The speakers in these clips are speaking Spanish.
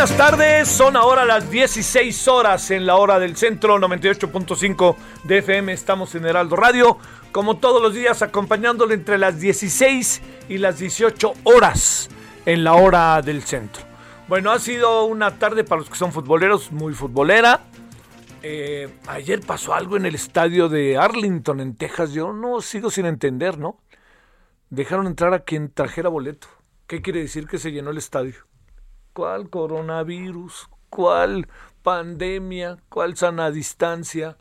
Buenas tardes, son ahora las 16 horas en la hora del centro 98.5 de FM, estamos en Heraldo Radio, como todos los días acompañándole entre las 16 y las 18 horas en la hora del centro. Bueno, ha sido una tarde para los que son futboleros muy futbolera. Eh, ayer pasó algo en el estadio de Arlington, en Texas, yo no sigo sin entender, ¿no? Dejaron entrar a quien trajera boleto. ¿Qué quiere decir que se llenó el estadio? ¿Cuál coronavirus? ¿Cuál pandemia? ¿Cuál sana distancia?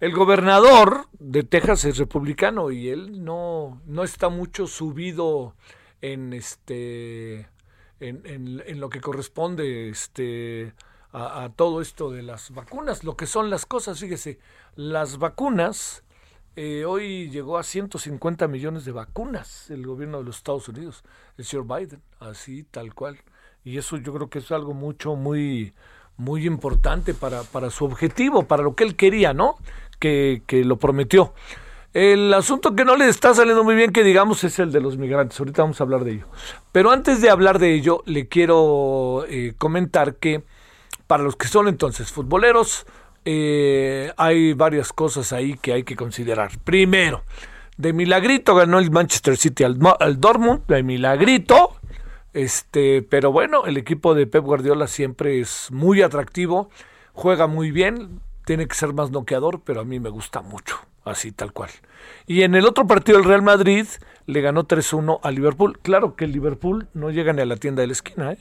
El gobernador de Texas es republicano y él no, no está mucho subido en este en, en- lo que corresponde este a, a todo esto de las vacunas, lo que son las cosas, fíjese, las vacunas, eh, hoy llegó a 150 millones de vacunas el gobierno de los Estados Unidos, el señor Biden, así tal cual. Y eso yo creo que es algo mucho, muy, muy importante para, para su objetivo, para lo que él quería, ¿no? Que, que lo prometió. El asunto que no le está saliendo muy bien, que digamos, es el de los migrantes. Ahorita vamos a hablar de ello. Pero antes de hablar de ello, le quiero eh, comentar que para los que son entonces futboleros, eh, hay varias cosas ahí que hay que considerar. Primero, de milagrito ganó el Manchester City al, al Dortmund, de milagrito. Este, pero bueno, el equipo de Pep Guardiola siempre es muy atractivo, juega muy bien, tiene que ser más noqueador, pero a mí me gusta mucho, así tal cual. Y en el otro partido el Real Madrid le ganó 3-1 a Liverpool. Claro que el Liverpool no llega ni a la tienda de la esquina, ¿eh?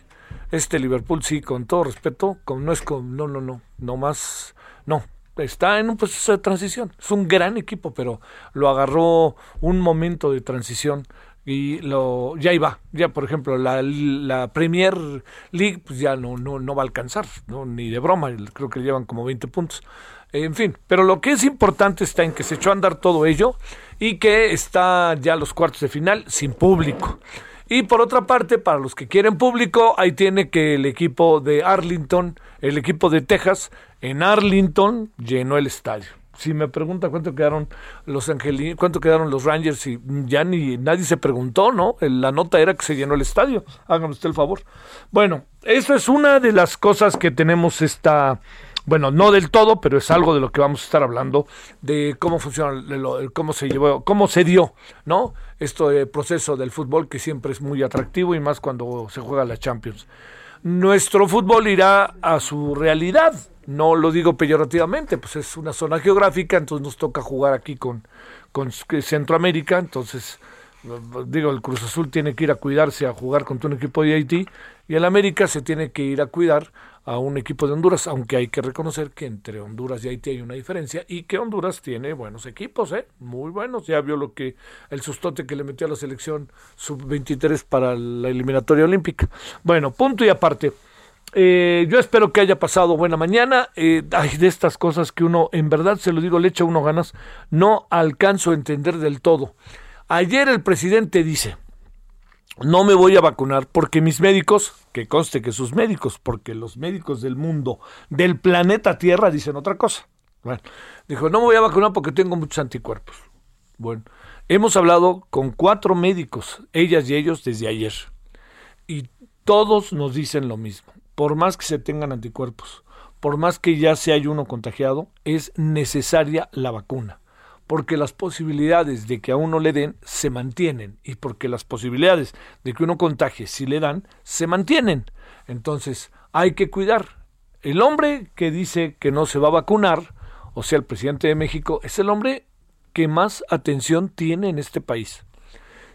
Este Liverpool sí, con todo respeto, con, no es con, no, no, no, no más, no, está en un proceso de transición. Es un gran equipo, pero lo agarró un momento de transición y lo ya iba. Ya, por ejemplo, la, la Premier League pues ya no, no, no va a alcanzar, ¿no? ni de broma, creo que llevan como 20 puntos. En fin, pero lo que es importante está en que se echó a andar todo ello y que está ya los cuartos de final sin público. Y por otra parte, para los que quieren público, ahí tiene que el equipo de Arlington, el equipo de Texas, en Arlington llenó el estadio. Si me pregunta cuánto quedaron los Angelinos, cuánto quedaron los Rangers, y ya ni nadie se preguntó, ¿no? La nota era que se llenó el estadio. Háganme usted el favor. Bueno, eso es una de las cosas que tenemos esta, bueno, no del todo, pero es algo de lo que vamos a estar hablando, de cómo funciona, de cómo se llevó, cómo se dio, ¿no? Este proceso del fútbol que siempre es muy atractivo y más cuando se juega la Champions. Nuestro fútbol irá a su realidad, no lo digo peyorativamente, pues es una zona geográfica, entonces nos toca jugar aquí con, con Centroamérica, entonces digo, el Cruz Azul tiene que ir a cuidarse a jugar contra un equipo de Haití y el América se tiene que ir a cuidar a un equipo de Honduras, aunque hay que reconocer que entre Honduras y Haití hay una diferencia y que Honduras tiene buenos equipos, ¿eh? muy buenos. Ya vio lo que el sustote que le metió a la selección sub-23 para la eliminatoria olímpica. Bueno, punto y aparte. Eh, yo espero que haya pasado buena mañana. Eh, hay de estas cosas que uno, en verdad se lo digo, le echa uno ganas, no alcanzo a entender del todo. Ayer el presidente dice, no me voy a vacunar porque mis médicos, que conste que sus médicos, porque los médicos del mundo, del planeta Tierra, dicen otra cosa. Bueno, dijo, no me voy a vacunar porque tengo muchos anticuerpos. Bueno, hemos hablado con cuatro médicos, ellas y ellos, desde ayer. Y todos nos dicen lo mismo. Por más que se tengan anticuerpos, por más que ya se haya uno contagiado, es necesaria la vacuna porque las posibilidades de que a uno le den se mantienen y porque las posibilidades de que uno contagie si le dan se mantienen. Entonces hay que cuidar. El hombre que dice que no se va a vacunar o sea, el presidente de México, es el hombre que más atención tiene en este país.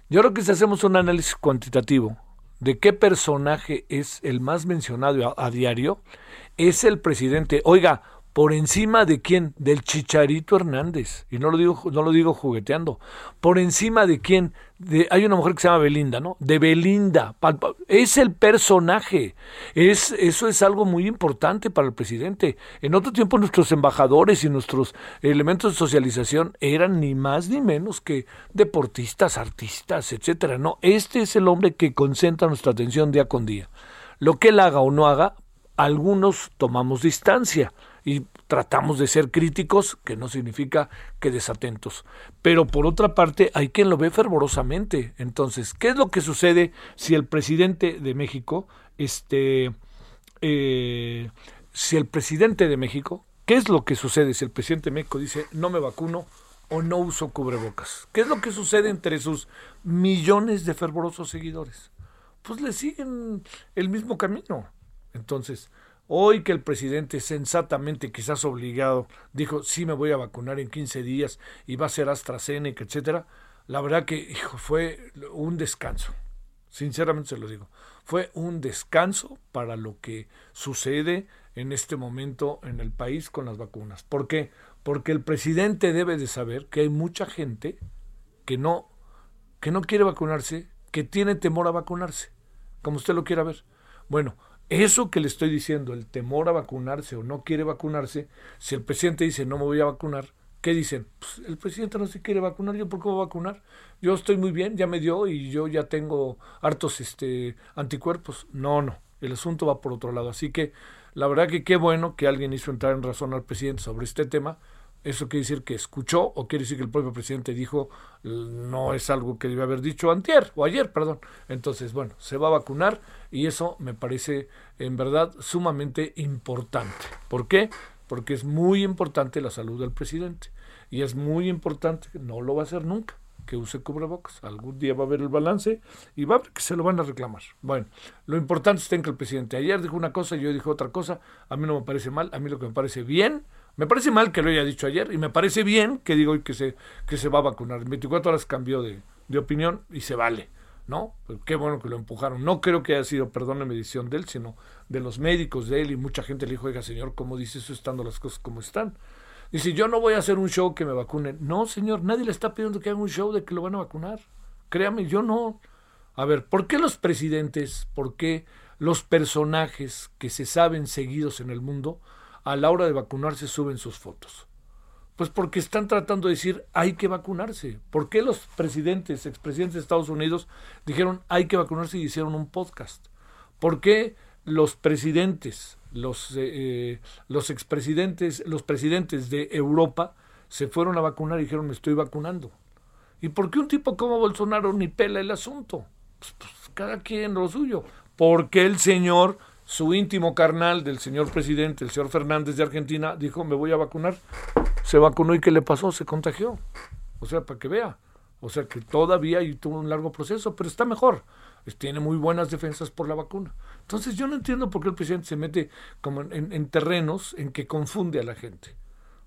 Yo creo que si hacemos un análisis cuantitativo de qué personaje es el más mencionado a, a diario, es el presidente. Oiga, por encima de quién? Del Chicharito Hernández. Y no lo digo, no lo digo jugueteando. Por encima de quién? Hay una mujer que se llama Belinda, ¿no? De Belinda. Es el personaje. Es, eso es algo muy importante para el presidente. En otro tiempo nuestros embajadores y nuestros elementos de socialización eran ni más ni menos que deportistas, artistas, etcétera. No, este es el hombre que concentra nuestra atención día con día. Lo que él haga o no haga, algunos tomamos distancia y tratamos de ser críticos, que no significa que desatentos. Pero por otra parte, hay quien lo ve fervorosamente. Entonces, ¿qué es lo que sucede si el presidente de México, este, eh, si el presidente de México, qué es lo que sucede si el presidente de México dice no me vacuno o no uso cubrebocas? ¿Qué es lo que sucede entre sus millones de fervorosos seguidores? Pues le siguen el mismo camino. Entonces, Hoy que el presidente sensatamente, quizás obligado, dijo, sí me voy a vacunar en 15 días y va a ser AstraZeneca, etcétera, la verdad que hijo, fue un descanso. Sinceramente se lo digo. Fue un descanso para lo que sucede en este momento en el país con las vacunas. ¿Por qué? Porque el presidente debe de saber que hay mucha gente que no, que no quiere vacunarse, que tiene temor a vacunarse, como usted lo quiera ver. Bueno, eso que le estoy diciendo, el temor a vacunarse o no quiere vacunarse, si el presidente dice no me voy a vacunar, ¿qué dicen? Pues el presidente no se quiere vacunar, ¿yo por qué voy a vacunar? Yo estoy muy bien, ya me dio y yo ya tengo hartos este, anticuerpos. No, no, el asunto va por otro lado. Así que la verdad que qué bueno que alguien hizo entrar en razón al presidente sobre este tema ¿Eso quiere decir que escuchó o quiere decir que el propio presidente dijo no es algo que debe haber dicho antier o ayer, perdón? Entonces, bueno, se va a vacunar y eso me parece en verdad sumamente importante. ¿Por qué? Porque es muy importante la salud del presidente y es muy importante, no lo va a hacer nunca, que use cubrebocas. Algún día va a haber el balance y va a que se lo van a reclamar. Bueno, lo importante es que el presidente ayer dijo una cosa y yo dije otra cosa. A mí no me parece mal, a mí lo que me parece bien me parece mal que lo haya dicho ayer y me parece bien que digo que se, que se va a vacunar. En 24 horas cambió de, opinión y se vale, ¿no? Pues qué bueno que lo empujaron. No creo que haya sido, perdón la medición de él, sino de los médicos de él y mucha gente le dijo, oiga señor, ¿cómo dice eso estando las cosas como están? Dice, yo no voy a hacer un show que me vacunen. No, señor, nadie le está pidiendo que haga un show de que lo van a vacunar. Créame, yo no. A ver, ¿por qué los presidentes, por qué los personajes que se saben seguidos en el mundo a la hora de vacunarse suben sus fotos? Pues porque están tratando de decir hay que vacunarse. ¿Por qué los presidentes, expresidentes de Estados Unidos dijeron hay que vacunarse y hicieron un podcast? ¿Por qué los presidentes, los, eh, eh, los expresidentes, los presidentes de Europa se fueron a vacunar y dijeron me estoy vacunando? ¿Y por qué un tipo como Bolsonaro ni pela el asunto? Pues, pues cada quien lo suyo. Porque el señor su íntimo carnal del señor presidente, el señor Fernández de Argentina, dijo, me voy a vacunar. Se vacunó y ¿qué le pasó? Se contagió. O sea, para que vea. O sea, que todavía y tuvo un largo proceso, pero está mejor. Tiene muy buenas defensas por la vacuna. Entonces yo no entiendo por qué el presidente se mete como en, en terrenos en que confunde a la gente.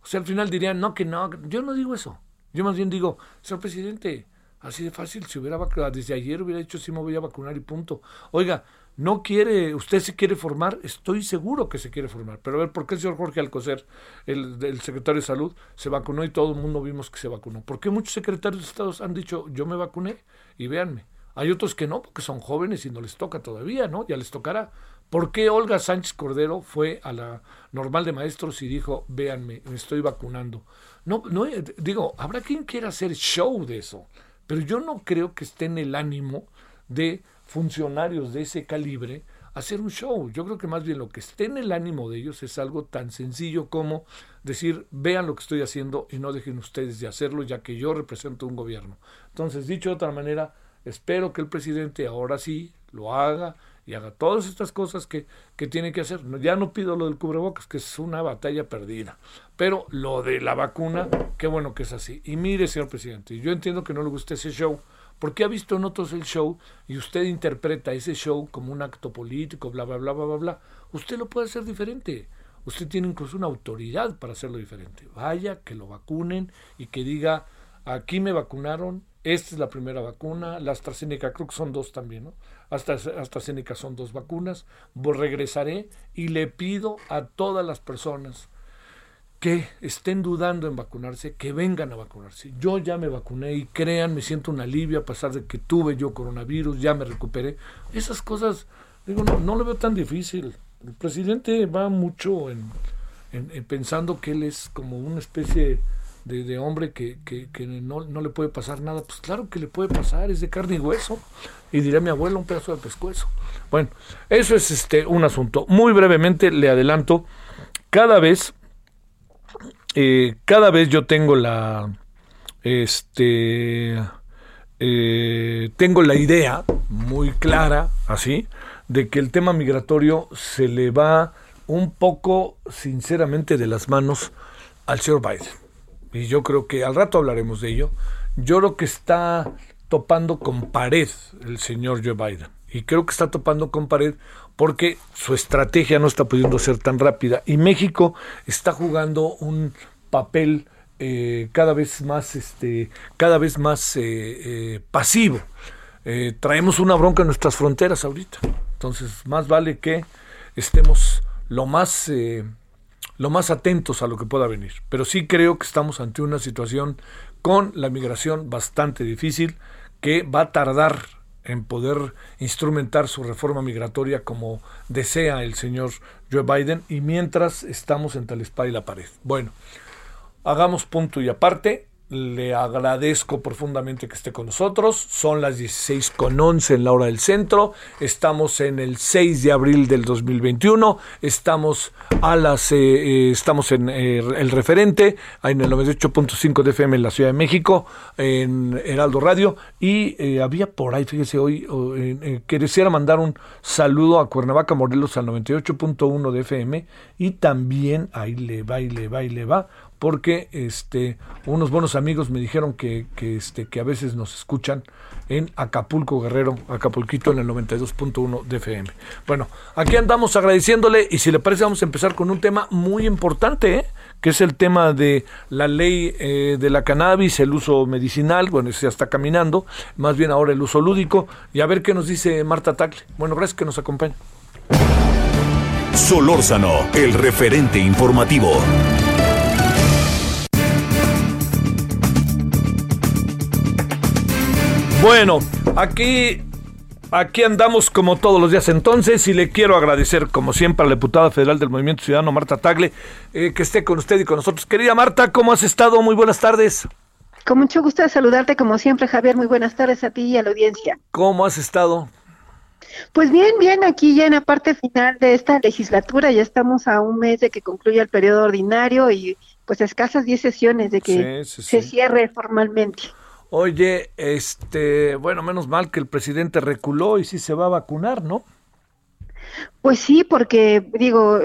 O sea, al final dirían, no, que no, yo no digo eso. Yo más bien digo, señor presidente, así de fácil, si hubiera vacunado, desde ayer hubiera dicho, sí me voy a vacunar y punto. Oiga, no quiere, usted se quiere formar, estoy seguro que se quiere formar, pero a ver, ¿por qué el señor Jorge Alcocer, el, secretario de salud, se vacunó y todo el mundo vimos que se vacunó? ¿Por qué muchos secretarios de Estado han dicho, yo me vacuné y véanme? Hay otros que no, porque son jóvenes y no les toca todavía, ¿no? Ya les tocará. ¿Por qué Olga Sánchez Cordero fue a la normal de maestros y dijo, véanme, me estoy vacunando? No, no, eh, digo, habrá quien quiera hacer show de eso, pero yo no creo que esté en el ánimo de funcionarios de ese calibre hacer un show. Yo creo que más bien lo que esté en el ánimo de ellos es algo tan sencillo como decir, vean lo que estoy haciendo y no dejen ustedes de hacerlo, ya que yo represento un gobierno. Entonces, dicho de otra manera, espero que el presidente ahora sí lo haga y haga todas estas cosas que, que tiene que hacer. Ya no pido lo del cubrebocas, que es una batalla perdida, pero lo de la vacuna, qué bueno que es así. Y mire, señor presidente, yo entiendo que no le guste ese show, porque ha visto en otros el show y usted interpreta ese show como un acto político, bla, bla, bla, bla, bla, bla. Usted lo puede hacer diferente. usted tiene incluso una autoridad para hacerlo diferente. Vaya, que lo vacunen y que diga, aquí me vacunaron, esta es la primera vacuna, la AstraZeneca creo que son dos también, ¿no? Hasta AstraZeneca son dos vacunas, regresaré y le pido a todas las personas que estén dudando en vacunarse, que vengan a vacunarse. Yo ya me vacuné y crean, me siento un alivio a pesar de que tuve yo coronavirus, ya me recuperé. Esas cosas, digo, no, lo veo tan difícil. El presidente va mucho en, pensando que él es como una especie de, hombre que, que, no, no, le puede pasar nada. Pues claro que le puede pasar, es de carne y hueso. Y diría mi abuelo, un pedazo de pescuezo. Bueno, eso es este un asunto. Muy brevemente le adelanto, cada vez eh, cada vez yo tengo la, este, eh, tengo la idea muy clara, así, de que el tema migratorio se le va un poco, sinceramente, de las manos al señor Biden. Y yo creo que al rato hablaremos de ello. Yo creo que está topando con pared el señor Joe Biden. Y creo que está topando con pared porque su estrategia no está pudiendo ser tan rápida. Y México está jugando un papel eh, cada vez más este cada vez más eh, eh, pasivo. Traemos una bronca en nuestras fronteras ahorita. Entonces más vale que estemos lo más lo más atentos a lo que pueda venir. Pero sí creo que estamos ante una situación con la migración bastante difícil que va a tardar en poder instrumentar su reforma migratoria como desea el señor Joe Biden y mientras estamos entre la espada y la pared. Bueno, hagamos punto y aparte le agradezco profundamente que esté con nosotros. Son las 16 con 11 en la hora del centro. Estamos en el 6 de abril del 2021. Estamos a las, eh, eh, estamos en eh, el referente, en el 98.5 de FM en la Ciudad de México, en Heraldo Radio. Y había por ahí, fíjese hoy, que quisiera mandar un saludo a Cuernavaca, Morelos al 98.1 de FM. Y también, ahí le va, y le va, y le va porque este unos buenos amigos me dijeron que, que, este que a veces nos escuchan en Acapulco Guerrero, Acapulquito en el 92.1 de FM. Bueno, aquí andamos agradeciéndole y si le parece vamos a empezar con un tema muy importante, ¿eh? que es el tema de la ley eh, de la cannabis, el uso medicinal, bueno, ya está caminando, más bien ahora el uso lúdico, y a ver qué nos dice Marta Tacle. Bueno, gracias que nos acompaña. Solórzano, el referente informativo. Bueno, aquí Aquí andamos como todos los días entonces y le quiero agradecer como siempre a la diputada federal del Movimiento Ciudadano, Marta Tagle, eh, que esté con usted y con nosotros. Querida Marta, ¿cómo has estado? Muy buenas tardes. Con mucho gusto de saludarte como siempre, Javier. Muy buenas tardes a ti y a la audiencia. ¿Cómo has estado? Pues bien, bien, aquí ya en la parte final de esta legislatura, ya estamos a un mes de que concluya el periodo ordinario y pues escasas 10 sesiones de que se cierre formalmente. Oye, este, bueno, menos mal que el presidente reculó y sí se va a vacunar, ¿no? Pues sí, porque digo,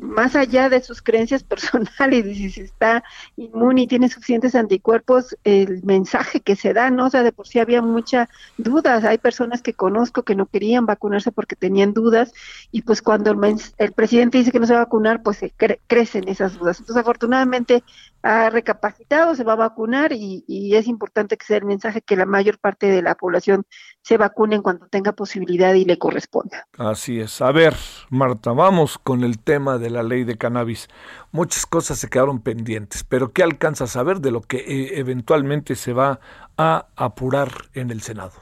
más allá de sus creencias personales, si está inmune y tiene suficientes anticuerpos, el mensaje que se da, ¿no? O sea, de por sí había muchas dudas. Hay personas que conozco que no querían vacunarse porque tenían dudas, y pues cuando el, presidente dice que no se va a vacunar, pues se crecen esas dudas. Entonces, afortunadamente, ha recapacitado, se va a vacunar y, y, es importante que sea el mensaje que la mayor parte de la población se vacune en cuanto tenga posibilidad y le corresponda. Así es. A ver, Marta, vamos con el tema de la ley de cannabis. Muchas cosas se quedaron pendientes, pero ¿qué alcanza a saber de lo que eh, eventualmente se va a apurar en el Senado?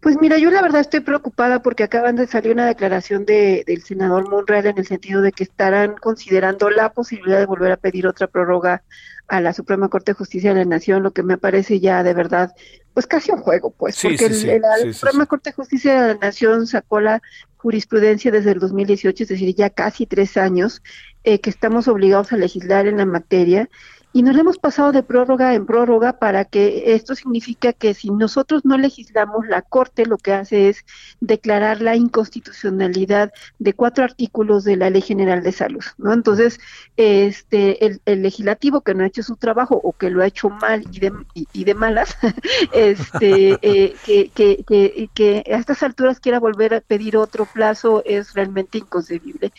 Pues mira, yo la verdad estoy preocupada porque acaban de salir una declaración de, del senador Monreal en el sentido de que estarán considerando la posibilidad de volver a pedir otra prórroga a la Suprema Corte de Justicia de la Nación, lo que me parece ya de verdad, pues casi un juego, pues, porque la Suprema Corte de Justicia de la Nación sacó la jurisprudencia desde el 2018, es decir, ya casi tres años, eh, que estamos obligados a legislar en la materia y nos hemos pasado de prórroga en prórroga para que esto significa que si nosotros no legislamos, la Corte lo que hace es declarar la inconstitucionalidad de cuatro artículos de la Ley General de Salud, ¿no? Entonces, este, el, legislativo que no ha hecho su trabajo o que lo ha hecho mal y de, y, de malas, este, eh, que, que, que, que a estas alturas quiera volver a pedir otro plazo es realmente inconcebible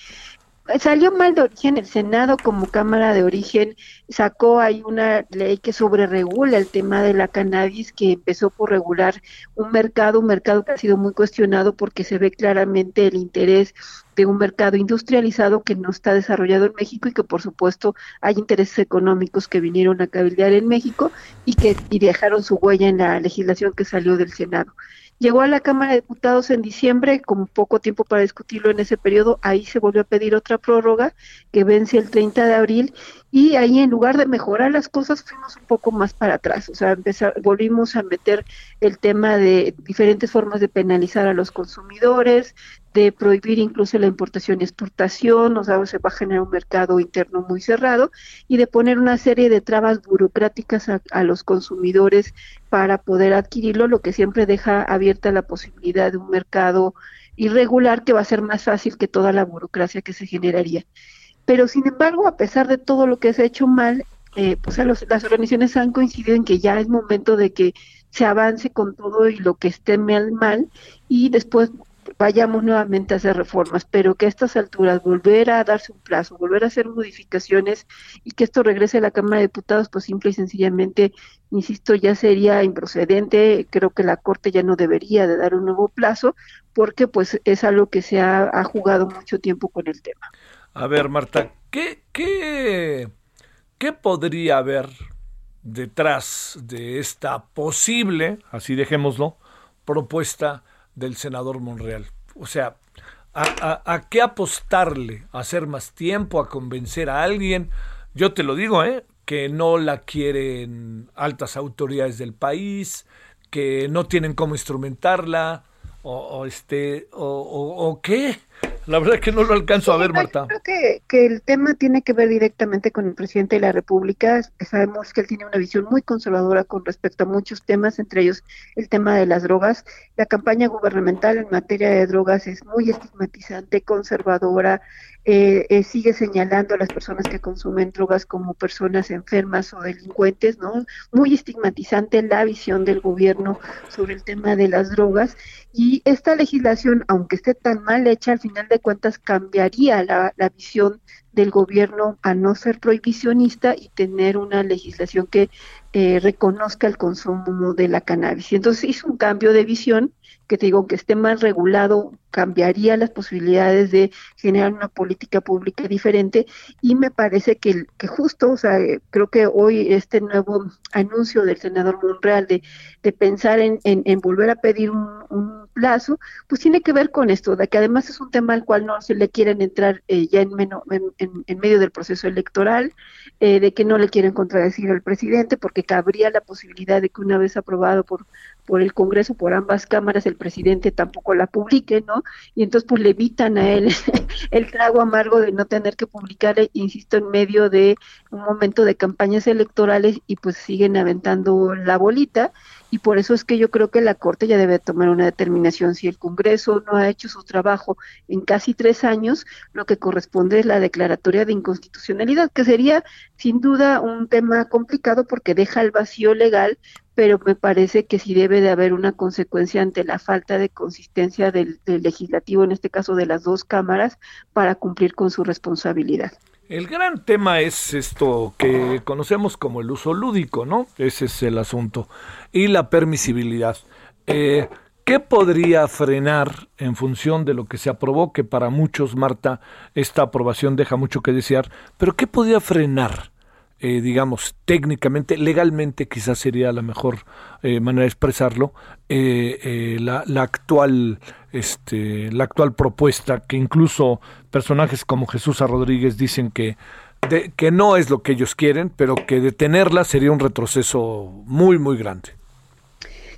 salió mal de origen, el Senado como Cámara de Origen sacó ahí una ley que sobreregula el tema de la cannabis, que empezó por regular un mercado, un mercado que ha sido muy cuestionado porque se ve claramente el interés de un mercado industrializado que no está desarrollado en México y que por supuesto hay intereses económicos que vinieron a cabildear en México y que y dejaron su huella en la legislación que salió del Senado. Llegó a la Cámara de Diputados en diciembre, con poco tiempo para discutirlo en ese periodo, ahí se volvió a pedir otra prórroga que vence el 30 de abril y ahí en lugar de mejorar las cosas fuimos un poco más para atrás, o sea, empezar, volvimos a meter el tema de diferentes formas de penalizar a los consumidores, de prohibir incluso la importación y exportación, o sea, se va a generar un mercado interno muy cerrado y de poner una serie de trabas burocráticas a, los consumidores para poder adquirirlo, lo que siempre deja abierta la posibilidad de un mercado irregular que va a ser más fácil que toda la burocracia que se generaría. Pero sin embargo, a pesar de todo lo que se ha hecho mal, eh, pues las organizaciones han coincidido en que ya es momento de que se avance con todo y lo que esté mal, mal y después vayamos nuevamente a hacer reformas, pero que a estas alturas volver a darse un plazo, volver a hacer modificaciones y que esto regrese a la Cámara de Diputados, pues simple y sencillamente, insisto, ya sería improcedente, creo que la Corte ya no debería de dar un nuevo plazo, porque pues es algo que se ha, jugado mucho tiempo con el tema. A ver, Marta, ¿qué, qué, qué podría haber detrás de esta posible, así dejémoslo, propuesta del senador Monreal. O sea, ¿a, qué apostarle? ¿A hacer más tiempo? ¿A convencer a alguien? Yo te lo digo, ¿eh? Que no la quieren altas autoridades del país, que no tienen cómo instrumentarla, o, este, o, o qué. La verdad es que no lo alcanzo a ver, Marta. creo que, que, el tema tiene que ver directamente con el presidente de la República. Sabemos que él tiene una visión muy conservadora con respecto a muchos temas, entre ellos el tema de las drogas. La campaña gubernamental en materia de drogas es muy estigmatizante, conservadora, eh, eh, sigue señalando a las personas que consumen drogas como personas enfermas o delincuentes, ¿no? Muy estigmatizante la visión del gobierno sobre el tema de las drogas y esta legislación, aunque esté tan mal hecha, al final de cuentas cambiaría la, la visión del gobierno a no ser prohibicionista y tener una legislación que eh, reconozca el consumo de la cannabis. Entonces hizo un cambio de visión que te digo que esté más regulado cambiaría las posibilidades de generar una política pública diferente. Y me parece que, que justo, o sea, creo que hoy este nuevo anuncio del senador Monreal de, de pensar en, en, volver a pedir un, plazo, pues tiene que ver con esto, de que además es un tema al cual no se le quieren entrar eh, ya en, en, en, medio del proceso electoral, eh, de que no le quieren contradecir al presidente, porque cabría la posibilidad de que una vez aprobado por por el Congreso, por ambas cámaras, el presidente tampoco la publique, ¿no? Y entonces pues le evitan a él el trago amargo de no tener que publicar, insisto, en medio de un momento de campañas electorales y pues siguen aventando la bolita y por eso es que yo creo que la Corte ya debe tomar una determinación. Si el Congreso no ha hecho su trabajo en casi tres años, lo que corresponde es la declaratoria de inconstitucionalidad, que sería sin duda un tema complicado porque deja el vacío legal, pero me parece que sí debe de haber una consecuencia ante la falta de consistencia del, legislativo, en este caso de las dos cámaras, para cumplir con su responsabilidad. El gran tema es esto que conocemos como el uso lúdico, ¿no? Ese es el asunto. Y la permisibilidad. Eh, ¿Qué podría frenar en función de lo que se aprobó? Que para muchos, Marta, esta aprobación deja mucho que desear, pero ¿qué podría frenar? Eh, digamos, técnicamente, legalmente quizás sería la mejor eh, manera de expresarlo, eh, la, la, actual, este, la actual propuesta, que incluso personajes como Jesús Rodríguez dicen que, que no es lo que ellos quieren, pero que detenerla sería un retroceso muy, muy grande.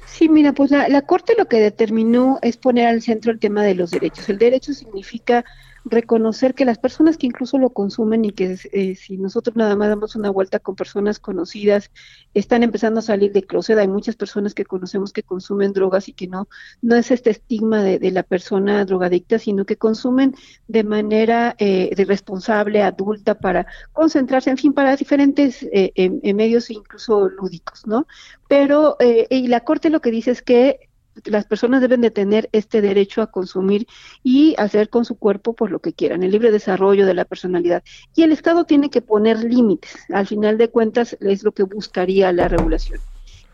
Sí, mira, pues la, la Corte lo que determinó es poner al centro el tema de los derechos. El derecho significa reconocer que las personas que incluso lo consumen y que eh, si nosotros nada más damos una vuelta con personas conocidas, están empezando a salir de closet. Hay muchas personas que conocemos que consumen drogas y que no, no es este estigma de, la persona drogadicta, sino que consumen de manera eh, responsable, adulta, para concentrarse, en fin, para diferentes eh, medios incluso lúdicos, ¿no? Pero, y la Corte lo que dice es que las personas deben de tener este derecho a consumir y hacer con su cuerpo pues lo que quieran, el libre desarrollo de la personalidad. Y el Estado tiene que poner límites. Al final de cuentas es lo que buscaría la regulación.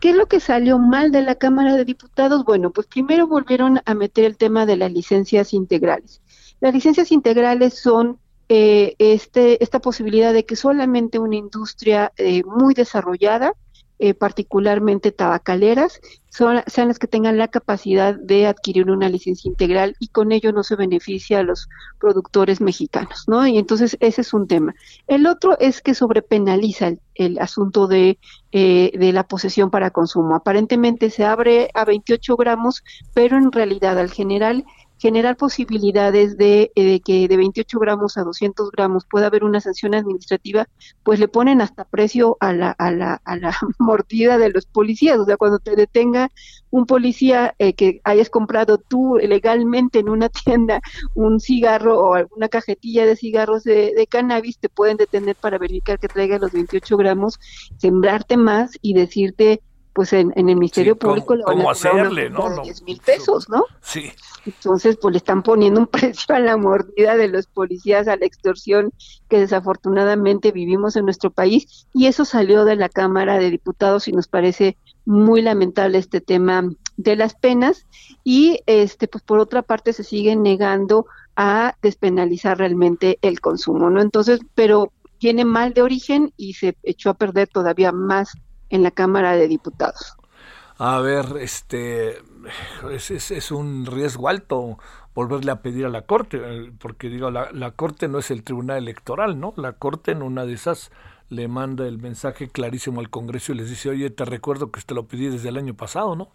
¿Qué es lo que salió mal de la Cámara de Diputados? Bueno, pues primero volvieron a meter el tema de las licencias integrales. Las licencias integrales son eh, este, esta posibilidad de que solamente una industria eh, muy desarrollada eh, particularmente tabacaleras, son, sean las que tengan la capacidad de adquirir una licencia integral y con ello no se beneficia a los productores mexicanos, ¿no? Y entonces ese es un tema. El otro es que sobrepenaliza el, el asunto de, eh, de la posesión para consumo. Aparentemente se abre a 28 gramos, pero en realidad al general generar posibilidades de, eh, de, que de 28 gramos a 200 gramos pueda haber una sanción administrativa, pues le ponen hasta precio a la, a la, a la mordida de los policías. O sea, cuando te detenga un policía eh, que hayas comprado tú legalmente en una tienda un cigarro o alguna cajetilla de cigarros de, de cannabis, te pueden detener para verificar que traiga los 28 gramos, sembrarte más y decirte pues en, en el Ministerio Sí, Público ¿cómo- le van a una hacerle, no? de No. 10 mil pesos, ¿no? Sí. Entonces, pues le están poniendo un precio a la mordida de los policías, a la extorsión que desafortunadamente vivimos en nuestro país. Y eso salió de la Cámara de Diputados y nos parece muy lamentable este tema de las penas. Y, este, pues por otra parte, se sigue negando a despenalizar realmente el consumo, ¿no? Entonces, pero tiene mal de origen y se echó a perder todavía más en la Cámara de Diputados. A ver, este es, es, es un riesgo alto volverle a pedir a la Corte, eh, porque digo, la, la Corte no es el Tribunal Electoral, ¿no? La Corte en una de esas le manda el mensaje clarísimo al Congreso y les dice, oye, te recuerdo que te lo pedí desde el año pasado, ¿no?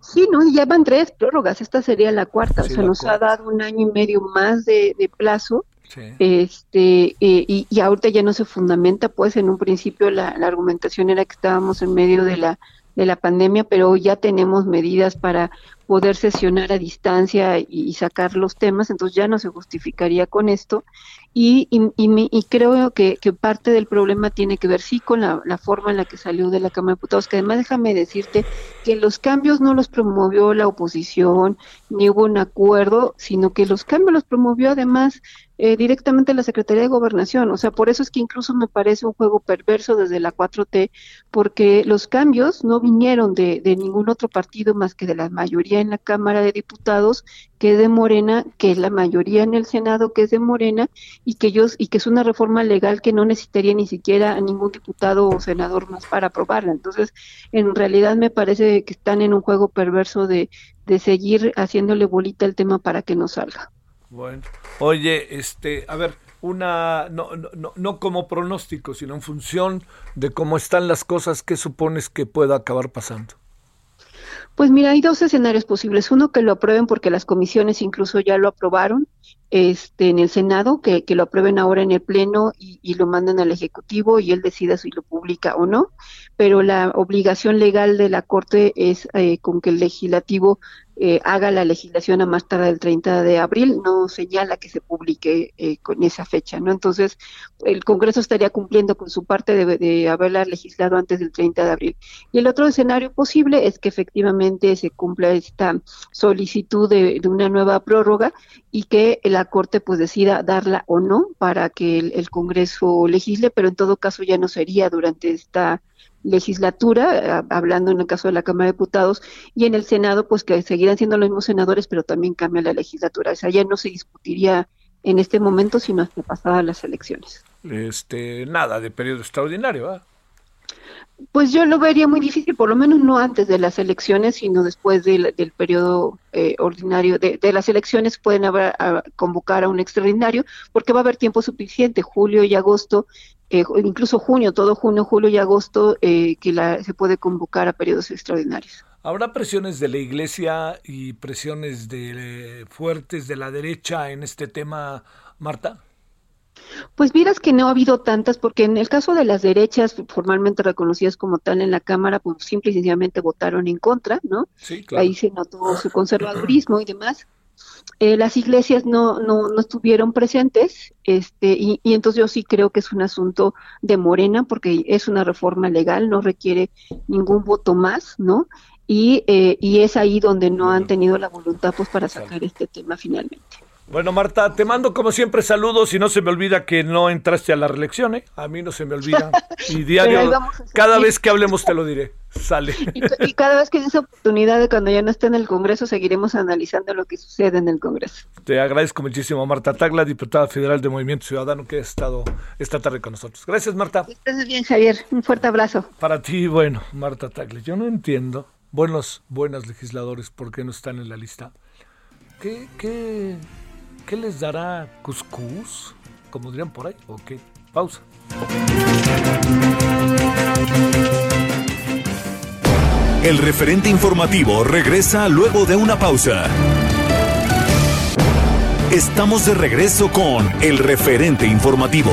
Sí, no, y ya van tres prórrogas, esta sería la cuarta, Sí, o sea, nos ha dado un año y medio más de, de plazo, Sí. este, eh, y, y ahorita ya no se fundamenta, pues en un principio la, la argumentación era que estábamos en medio de la, de la pandemia, pero ya tenemos medidas para poder sesionar a distancia y, sacar los temas, entonces ya no se justificaría con esto. Y, y, y creo que, que parte del problema tiene que ver sí con la, la forma en la que salió de la Cámara de Diputados, que además déjame decirte que los cambios no los promovió la oposición, ni hubo un acuerdo, sino que los cambios los promovió además eh, directamente la Secretaría de Gobernación. O sea, por eso es que incluso me parece un juego perverso desde la 4T, porque los cambios no vinieron de, de ningún otro partido más que de la mayoría en la Cámara de Diputados, que es de Morena, que es la mayoría en el Senado, que es de Morena, y que ellos, y que es una reforma legal que no necesitaría ni siquiera a ningún diputado o senador más para aprobarla. Entonces, en realidad me parece que están en un juego perverso de, de seguir haciéndole bolita el tema para que no salga. Bueno, oye, este, a ver, una, no, no, no, como pronóstico, sino en función de cómo están las cosas, ¿qué supones que pueda acabar pasando? Pues mira, hay dos escenarios posibles. Uno que lo aprueben porque las comisiones incluso ya lo aprobaron este, en el Senado, que, que lo aprueben ahora en el Pleno y, y lo manden al Ejecutivo y él decida si lo publica o no. Pero la obligación legal de la Corte es eh, con que el legislativo eh, haga la legislación a más tardar el 30 de abril, no señala que se publique eh, con esa fecha, ¿no? Entonces, el Congreso estaría cumpliendo con su parte de, haberla legislado antes del 30 de abril. Y el otro escenario posible es que efectivamente se cumpla esta solicitud de, una nueva prórroga y que la Corte pues decida darla o no para que el Congreso legisle, pero en todo caso ya no sería durante esta legislatura, a- hablando en el caso de la Cámara de Diputados, y en el Senado, pues que seguirán siendo los mismos senadores, pero también cambia la legislatura. O sea, ya no se discutiría en este momento, sino hasta pasadas las elecciones. Este, nada de periodo extraordinario, ¿ah? Pues yo lo vería muy difícil, por lo menos no antes de las elecciones, sino después del, del periodo eh, ordinario de, de las elecciones pueden haber, a, convocar a un extraordinario, porque va a haber tiempo suficiente, julio y agosto, eh, incluso junio, todo junio, julio y agosto, eh, que la, se puede convocar a periodos extraordinarios. ¿Habrá presiones de la iglesia y presiones de, eh, fuertes de la derecha en este tema, Marta? Pues miras que no ha habido tantas, porque en el caso de las derechas formalmente reconocidas como tal en la Cámara, pues simple y sencillamente votaron en contra, ¿no? Sí, claro. Ahí se notó su conservadurismo y demás. Eh, las iglesias no, no, no estuvieron presentes, este, y, y entonces yo sí creo que es un asunto de Morena, porque es una reforma legal, no requiere ningún voto más, ¿no? y, eh, y es ahí donde no han tenido la voluntad pues para sacar este tema finalmente. Bueno, Marta, te mando como siempre saludos y no se me olvida que no entraste a la reelección, ¿eh? A mí no se me olvida. Y diario, cada vez que hablemos te lo diré. Sale. Y, cada vez que esa oportunidad de cuando ya no esté en el Congreso, seguiremos analizando lo que sucede en el Congreso. Te agradezco muchísimo, Marta Tagla, diputada federal de Movimiento Ciudadano, que ha estado esta tarde con nosotros. Gracias, Marta. Estás bien, Javier. Un fuerte abrazo. Para ti, bueno, Marta Tagla, yo no entiendo, buenos, buenos legisladores, ¿por qué no están en la lista? ¿Qué, qué, ¿Qué les dará cuscús? Como dirían por ahí. Ok, pausa. El referente informativo regresa luego de una pausa. Estamos de regreso con el referente informativo.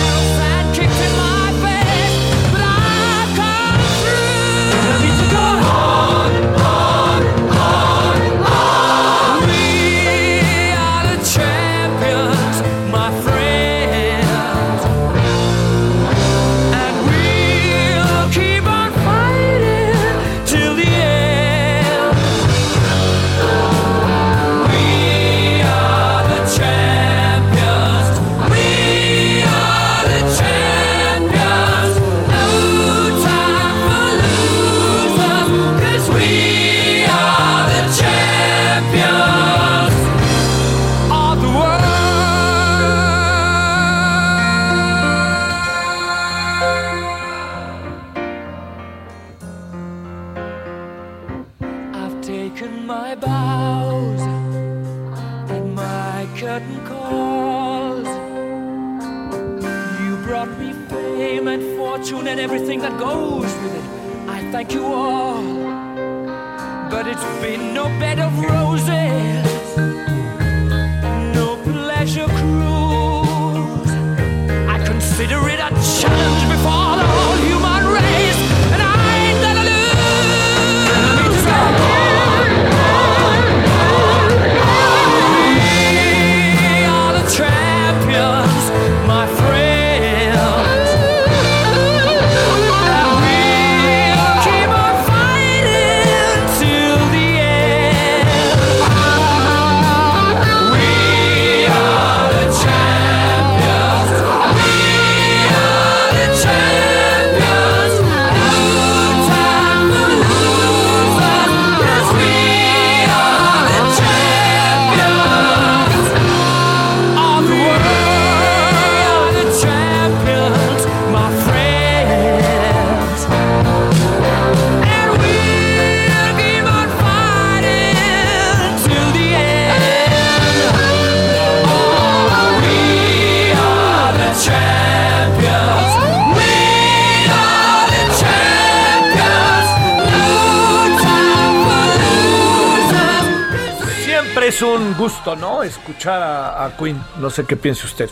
gusto, ¿no? Escuchar a, Queen. No sé qué piense usted.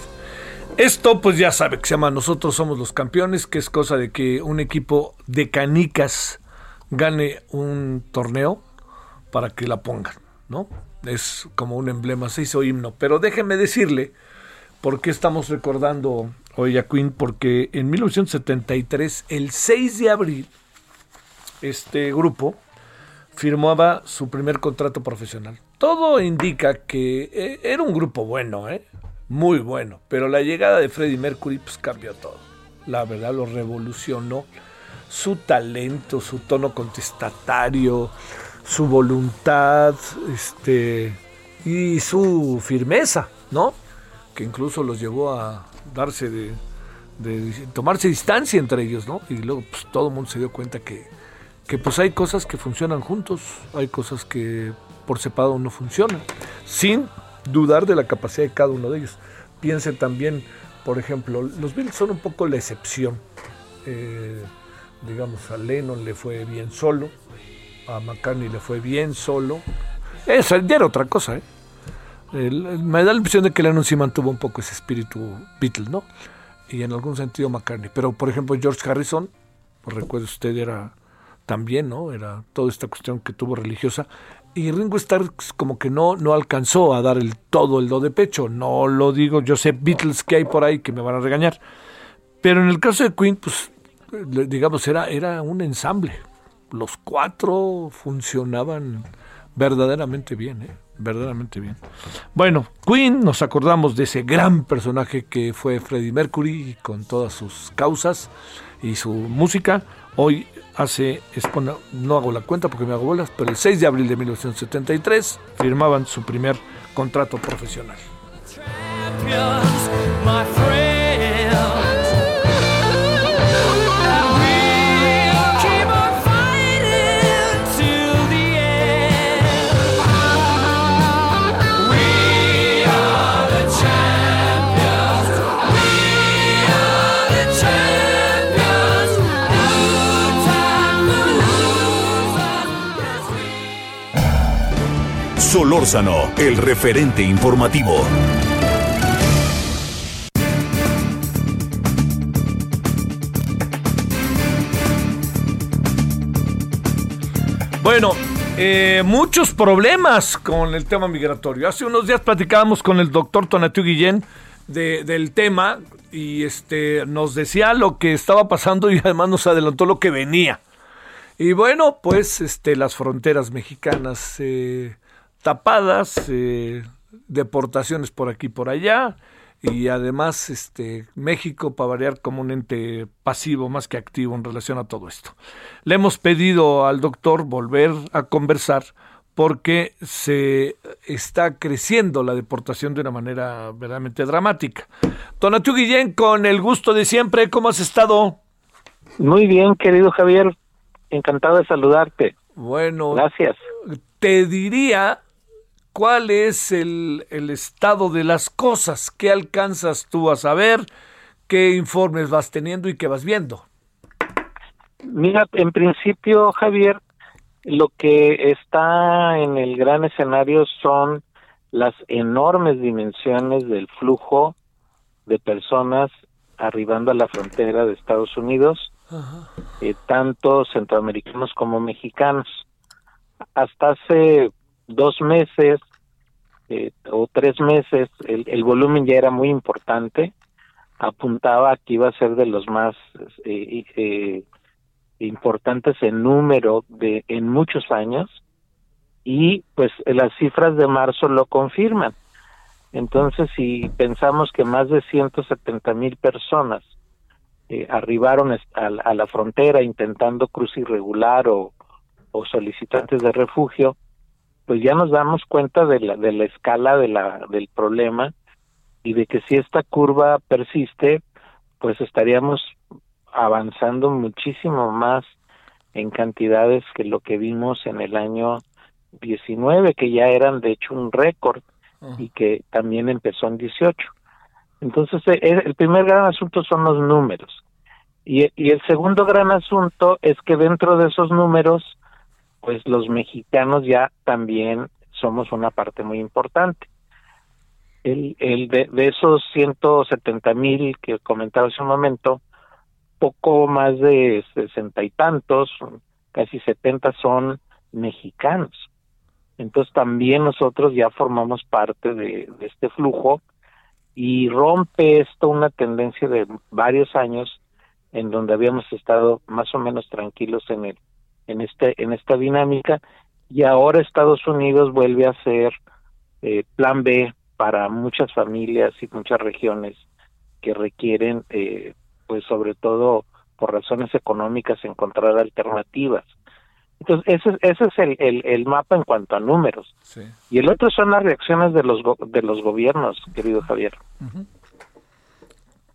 Esto, pues ya sabe que se llama Nosotros somos los campeones, que es cosa de que un equipo de canicas gane un torneo para que la pongan, ¿no? Es como un emblema, se hizo himno. Pero déjeme decirle por qué estamos recordando hoy a Queen, porque en 1973, el 6 de abril, este grupo firmaba su primer contrato profesional. Todo indica que eh, era un grupo bueno, ¿eh? muy bueno, pero la llegada de Freddie Mercury pues cambió todo. La verdad lo revolucionó. Su talento, su tono contestatario, su voluntad, este y su firmeza, ¿no? Que incluso los llevó a darse de, de tomarse distancia entre ellos, ¿no? Y luego pues, todo el mundo se dio cuenta que, que pues hay cosas que funcionan juntos, hay cosas que por separado no funciona, sin dudar de la capacidad de cada uno de ellos. Piensen también, por ejemplo, los Beatles son un poco la excepción. Eh, digamos, a Lennon le fue bien solo, a McCartney le fue bien solo. Esa era otra cosa, ¿eh? me da la impresión de que Lennon sí mantuvo un poco ese espíritu Beatles, ¿no? Y en algún sentido McCartney. Pero, por ejemplo, George Harrison, pues recuerde usted, era también, ¿no? Era toda esta cuestión que tuvo religiosa. Y Ringo Starr como que no, no alcanzó a dar el todo el do de pecho. No lo digo, yo sé Beatles que hay por ahí que me van a regañar. Pero en el caso de Queen, pues, digamos, era, era un ensamble. Los cuatro funcionaban verdaderamente bien, ¿eh? verdaderamente bien. Bueno, Queen, nos acordamos de ese gran personaje que fue Freddie Mercury con todas sus causas y su música. Hoy hace, no hago la cuenta porque me hago bolas, pero el 6 de abril de 1973 firmaban su primer contrato profesional. Solórzano, el referente informativo. Bueno, eh, muchos problemas con el tema migratorio. Hace unos días platicábamos con el doctor Tonatiu Guillén del tema y este nos decía lo que estaba pasando y además nos adelantó lo que venía. Y bueno, pues este las fronteras mexicanas eh, tapadas, eh, deportaciones por aquí y por allá, y además este México para variar como un ente pasivo más que activo en relación a todo esto. Le hemos pedido al doctor volver a conversar porque se está creciendo la deportación de una manera verdaderamente dramática. Tonatiuh Guillén, con el gusto de siempre, ¿cómo has estado? Muy bien, querido Javier, encantado de saludarte. Bueno, gracias. Te diría cuál es el, estado de las cosas, qué alcanzas tú a saber, qué informes vas teniendo y qué vas viendo. Mira, en principio, Javier, lo que está en el gran escenario son las enormes dimensiones del flujo de personas arribando a la frontera de Estados Unidos, eh, tanto centroamericanos como mexicanos. Hasta hace dos meses eh, o tres meses el, volumen ya era muy importante, apuntaba que iba a ser de los más eh, eh, importantes en número de en muchos años y pues las cifras de marzo lo confirman. Entonces, si pensamos que más de 170 mil personas arribaron a, a, la frontera intentando cruz irregular o solicitantes de refugio, pues ya nos damos cuenta de la, de la escala de la, del problema y de que si esta curva persiste, pues estaríamos avanzando muchísimo más en cantidades que lo que vimos en el año 19, que ya eran de hecho un récord y que también empezó en 18. Entonces, eh, el primer gran asunto son los números. Y, y el segundo gran asunto es que dentro de esos números pues los mexicanos ya también somos una parte muy importante. El, el de, esos 170 mil que comentaba hace un momento, poco más de sesenta y tantos, casi setenta son mexicanos. Entonces también nosotros ya formamos parte de, de este flujo y rompe esto una tendencia de varios años en donde habíamos estado más o menos tranquilos en el en este en esta dinámica y ahora Estados Unidos vuelve a ser eh, plan B para muchas familias y muchas regiones que requieren eh, pues sobre todo por razones económicas encontrar alternativas. Entonces ese, ese es el, el, el mapa en cuanto a números. Y el otro son las reacciones de los de los gobiernos querido Javier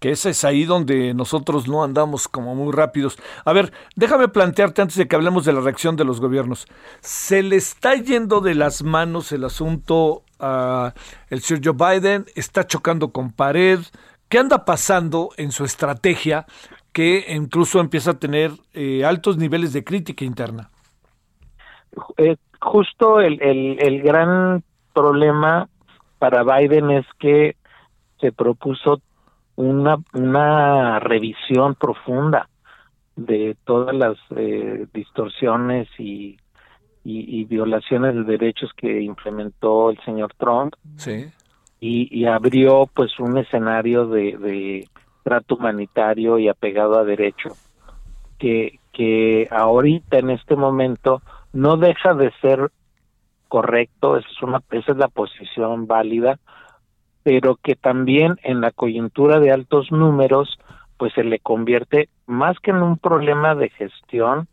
que ese es ahí donde nosotros no andamos como muy rápidos. A ver, déjame plantearte antes de que hablemos de la reacción de los gobiernos. ¿Se le está yendo de las manos el asunto a el señor Joe Biden? ¿Está chocando con pared? ¿Qué anda pasando en su estrategia que incluso empieza a tener eh, altos niveles de crítica interna? Eh, justo el, el, el gran problema para Biden es que se propuso una, una revisión profunda de todas las eh, distorsiones y, y, violaciones de derechos que implementó el señor Trump. Sí. Y, abrió pues un escenario de, de trato humanitario y apegado a derecho que, que ahorita en este momento no deja de ser correcto, esa es, una, esa es la posición válida, pero que también en la coyuntura de altos números, pues se le convierte más que en un problema de gestión,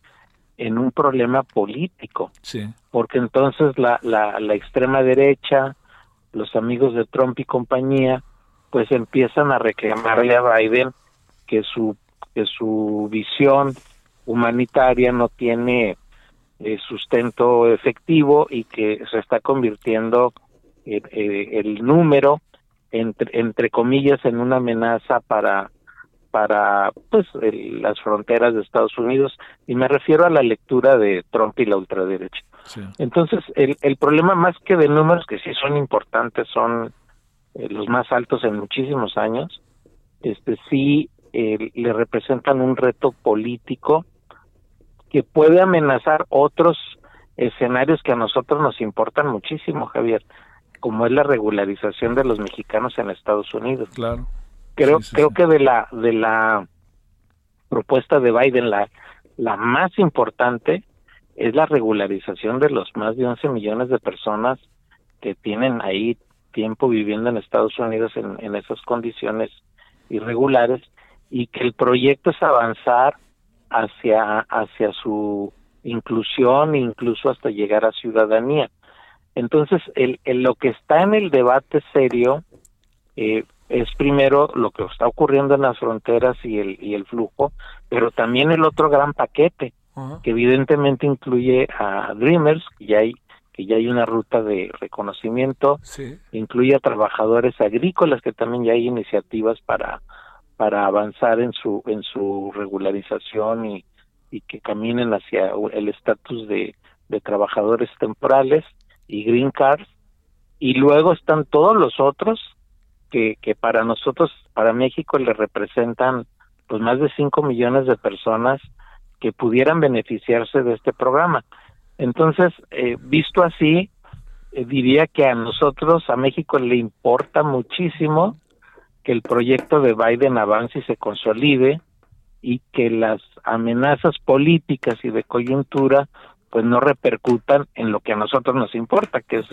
en un problema político. Sí. Porque entonces la, la, la extrema derecha, los amigos de Trump y compañía, pues empiezan a reclamarle a Biden que su que su visión humanitaria no tiene eh, sustento efectivo y que se está convirtiendo eh, eh, el número entre, entre comillas en una amenaza para para pues las fronteras de Estados Unidos. Y me refiero a la lectura de Trump y la ultraderecha. Entonces el, el problema más que de números que sí son importantes son los más altos en muchísimos años, este sí le representan un reto político que puede amenazar otros escenarios que a nosotros nos importan muchísimo, Javier, como es la regularización de los mexicanos en Estados Unidos. Claro. Creo creo que de la de la propuesta de Biden la la más importante es la regularización de los más de 11 millones de personas que tienen ahí tiempo viviendo en Estados Unidos en, en esas condiciones irregulares y que el proyecto es avanzar hacia, hacia su inclusión incluso hasta llegar a ciudadanía. Entonces, el, lo que está en el debate serio eh, es primero lo que está ocurriendo en las fronteras y el, y el flujo, pero también el otro gran paquete, que evidentemente incluye a Dreamers, que ya hay, que ya hay una ruta de reconocimiento, incluye a trabajadores agrícolas, que también ya hay iniciativas para para avanzar en su en su regularización y, y que caminen hacia el estatus de, de trabajadores temporales y green cards y luego están todos los otros que, que para nosotros para México le representan pues más de 5 millones de personas que pudieran beneficiarse de este programa. Entonces eh, visto así eh, diría que a nosotros a México le importa muchísimo que el proyecto de Biden avance y se consolide y que las amenazas políticas y de coyuntura pues no repercutan en lo que a nosotros nos importa, que es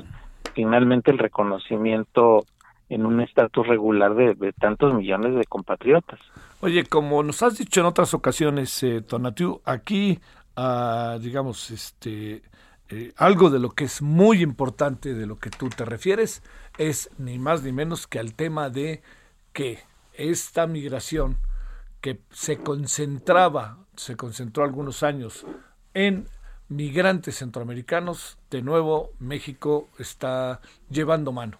finalmente el reconocimiento en un estatus regular de, tantos millones de compatriotas. Oye, como nos has dicho en otras ocasiones, eh, Tonatiu, aquí, ah, digamos, este, eh, algo de lo que es muy importante de lo que tú te refieres es ni más ni menos que al tema de que esta migración que se concentraba, se concentró algunos años en migrantes centroamericanos, de nuevo México está llevando mano.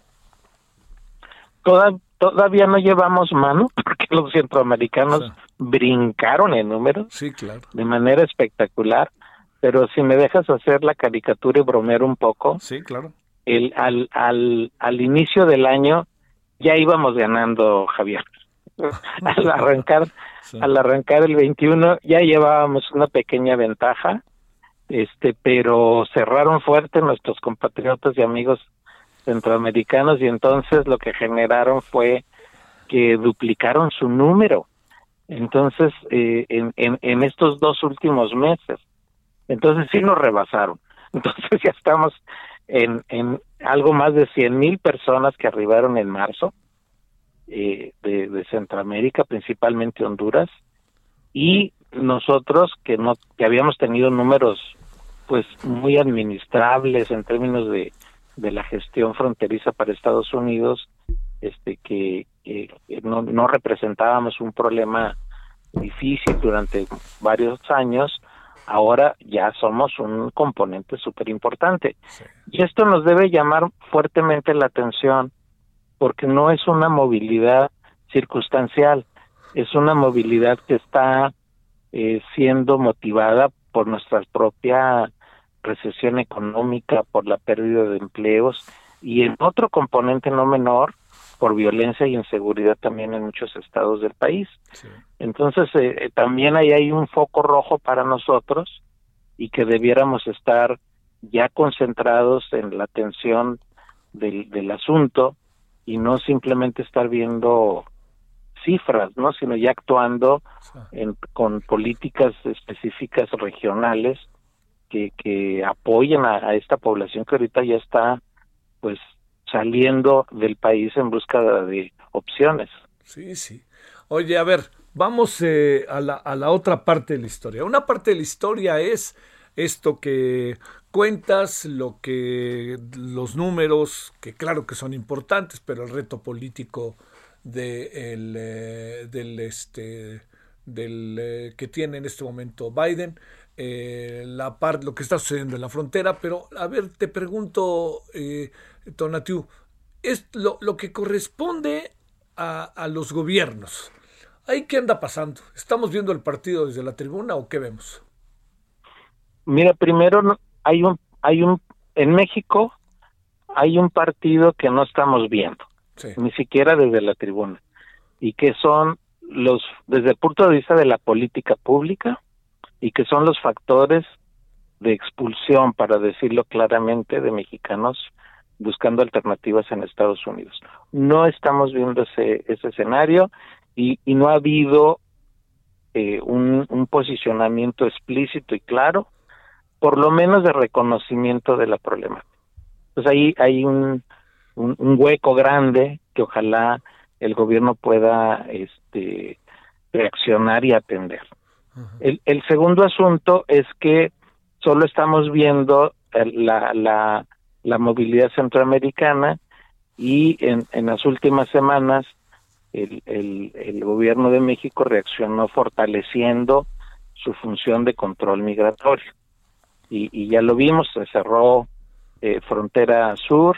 todavía no llevamos mano porque los centroamericanos brincaron en números sí, claro. de manera espectacular, pero si me dejas hacer la caricatura y bromear un poco, sí, claro. El, al, al, al inicio del año ya íbamos ganando, Javier. al arrancar, al arrancar el 21 ya llevábamos una pequeña ventaja, este, pero cerraron fuerte nuestros compatriotas y amigos centroamericanos y entonces lo que generaron fue que duplicaron su número. Entonces, eh, en, en, en estos dos últimos meses, entonces sí nos rebasaron. Entonces ya estamos en, en algo más de 100 mil personas que arribaron en marzo eh, de, Centroamérica, principalmente Honduras, y nosotros que no que habíamos tenido números pues muy administrables en términos de, de la gestión fronteriza para Estados Unidos, este que, no, no representábamos un problema difícil durante varios años, ahora ya somos un componente súper importante. Y esto nos debe llamar fuertemente la atención porque no es una movilidad circunstancial, es una movilidad que está eh, siendo motivada por nuestra propia recesión económica, por la pérdida de empleos y en otro componente no menor por violencia y inseguridad también en muchos estados del país. Entonces, eh, eh, también ahí hay un foco rojo para nosotros y que debiéramos estar ya concentrados en la atención del, del asunto y no simplemente estar viendo cifras, ¿no? sino ya actuando en, con políticas específicas regionales que, que apoyen a, esta población que ahorita ya está pues saliendo del país en busca de opciones. Sí, sí. Oye, a ver, vamos eh, a, la, a la otra parte de la historia. Una parte de la historia es esto que cuentas, lo que los números, que claro que son importantes, pero el reto político de el, eh, del este del eh, que tiene en este momento Biden, eh, la parte lo que está sucediendo en la frontera, pero a ver, te pregunto, eh, Tonatiu, es lo, lo que corresponde a, a, los gobiernos. ¿Ahí qué anda pasando? ¿Estamos viendo el partido desde la tribuna o qué vemos? Mira, primero hay un, hay un, en México hay un partido que no estamos viendo, sí. ni siquiera desde la tribuna, y que son los, desde el punto de vista de la política pública, y que son los factores de expulsión, para decirlo claramente, de mexicanos buscando alternativas en Estados Unidos. No estamos viendo ese, ese escenario y, no ha habido eh, un, posicionamiento explícito y claro, por lo menos de reconocimiento de la problemática. Pues ahí hay un, un, un hueco grande que ojalá el gobierno pueda este, reaccionar y atender. El, el, segundo asunto es que solo estamos viendo la, la, la movilidad centroamericana y en, en las últimas semanas el, el, el, gobierno de México reaccionó fortaleciendo su función de control migratorio. Y, y ya lo vimos, se cerró eh, frontera sur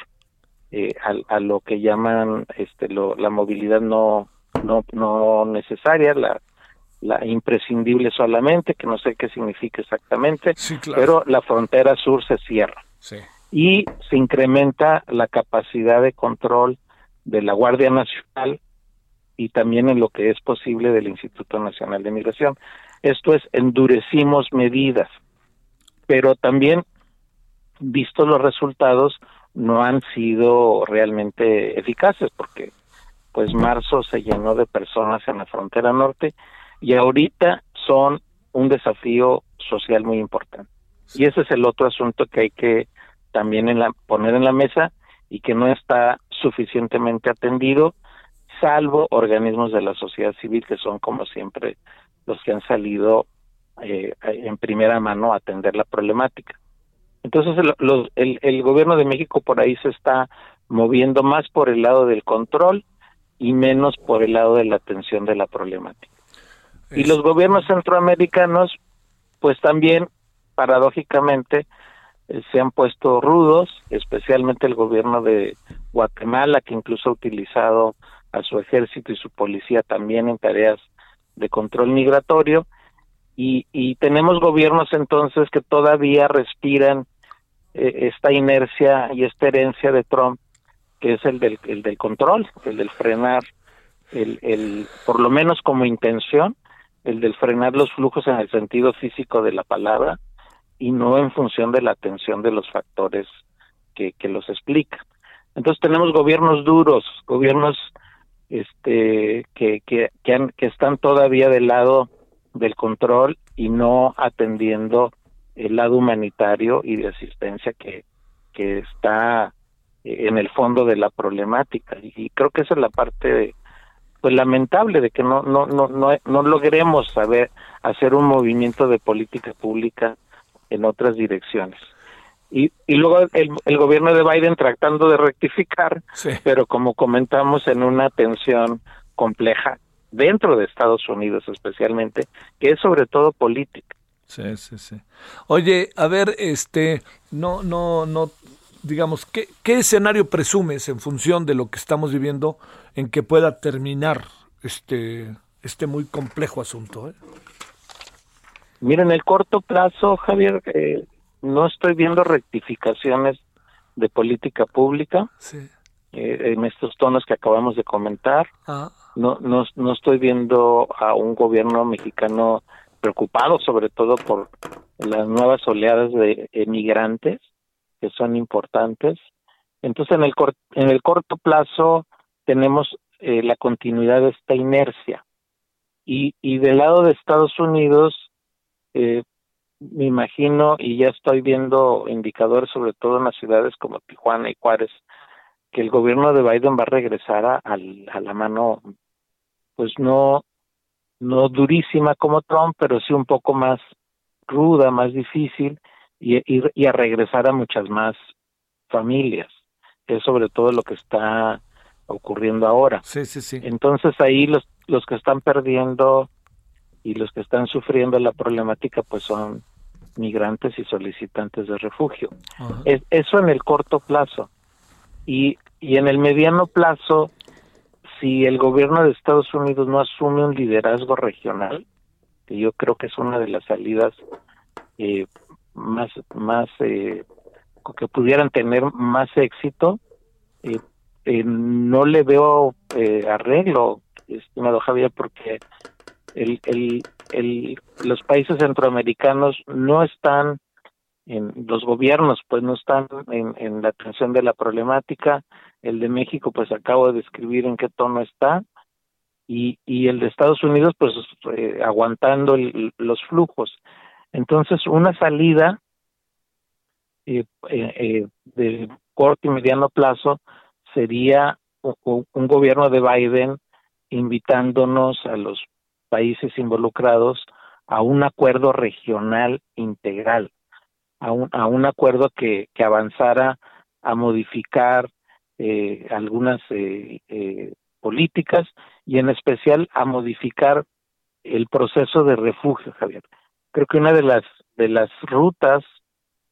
eh, a, a, lo que llaman este, lo, la movilidad no, no, no necesaria, la la imprescindible solamente, que no sé qué significa exactamente, sí, claro. pero la frontera sur se cierra. Sí. Y se incrementa la capacidad de control de la Guardia Nacional y también en lo que es posible del Instituto Nacional de Migración. Esto es, endurecimos medidas, pero también, visto los resultados, no han sido realmente eficaces, porque pues marzo se llenó de personas en la frontera norte y ahorita son un desafío social muy importante. Y ese es el otro asunto que hay que también en la, poner en la mesa y que no está suficientemente atendido, salvo organismos de la sociedad civil que son como siempre los que han salido eh, en primera mano a atender la problemática. Entonces el, los, el, el gobierno de México por ahí se está moviendo más por el lado del control y menos por el lado de la atención de la problemática. Y los gobiernos centroamericanos, pues también, paradójicamente, eh, se han puesto rudos, especialmente el gobierno de Guatemala, que incluso ha utilizado a su ejército y su policía también en tareas de control migratorio. Y, y tenemos gobiernos entonces que todavía respiran eh, esta inercia y esta herencia de Trump, que es el del, el del control, el del frenar, el, el, por lo menos como intención, el del frenar los flujos en el sentido físico de la palabra y no en función de la atención de los factores que, que los explican. Entonces tenemos gobiernos duros, gobiernos este que, que, que, han, que están todavía del lado del control y no atendiendo el lado humanitario y de asistencia que, que está en el fondo de la problemática. Y creo que esa es la parte pues lamentable de que no no no no no logremos saber hacer un movimiento de política pública en otras direcciones. Y, y luego el, el gobierno de Biden tratando de rectificar sí. pero como comentamos en una tensión compleja dentro de Estados Unidos especialmente que es sobre todo política. Sí sí sí. Oye a ver este no no no digamos, ¿qué, ¿qué, escenario presumes en función de lo que estamos viviendo en que pueda terminar este, este muy complejo asunto? Eh? Mira, en el corto plazo, Javier, eh, no estoy viendo rectificaciones de política pública Sí. eh, en estos tonos que acabamos de comentar. Ah, No, no, no estoy viendo a un gobierno mexicano preocupado sobre todo por las nuevas oleadas de emigrantes que son importantes. Entonces, en el, en el corto plazo tenemos eh, la continuidad de esta inercia. Y, y del lado de Estados Unidos, eh, me imagino, y ya estoy viendo indicadores, sobre todo en las ciudades como Tijuana y Juárez, que el gobierno de Biden va a regresar a, a la mano, pues no, no durísima como Trump, pero sí un poco más ruda, más difícil, y, y, y a regresar a muchas más familias, que es sobre todo lo que está ocurriendo ahora. sí, sí, sí. Entonces ahí los, los que están perdiendo y los que están sufriendo la problemática pues son migrantes y solicitantes de refugio. Es- eso en el corto plazo. Y, y en el mediano plazo, si el gobierno de Estados Unidos no asume un liderazgo regional, que yo creo que es una de las salidas eh, más, más eh, que pudieran tener más éxito, eh, eh, no le veo eh, arreglo, estimado Javier, porque el, el, el, los países centroamericanos no están en los gobiernos pues no están en, la atención de la problemática. El de México pues acabo de describir en qué tono está. Y, y el de Estados Unidos pues aguantando el- los flujos entonces una salida eh, eh, eh, de corto y mediano plazo sería un gobierno de Biden invitándonos a los países involucrados a un acuerdo regional integral a un, acuerdo que, avanzara a modificar eh, algunas eh, políticas y en especial a modificar el proceso de refugio, Javier. Creo que una de las de las rutas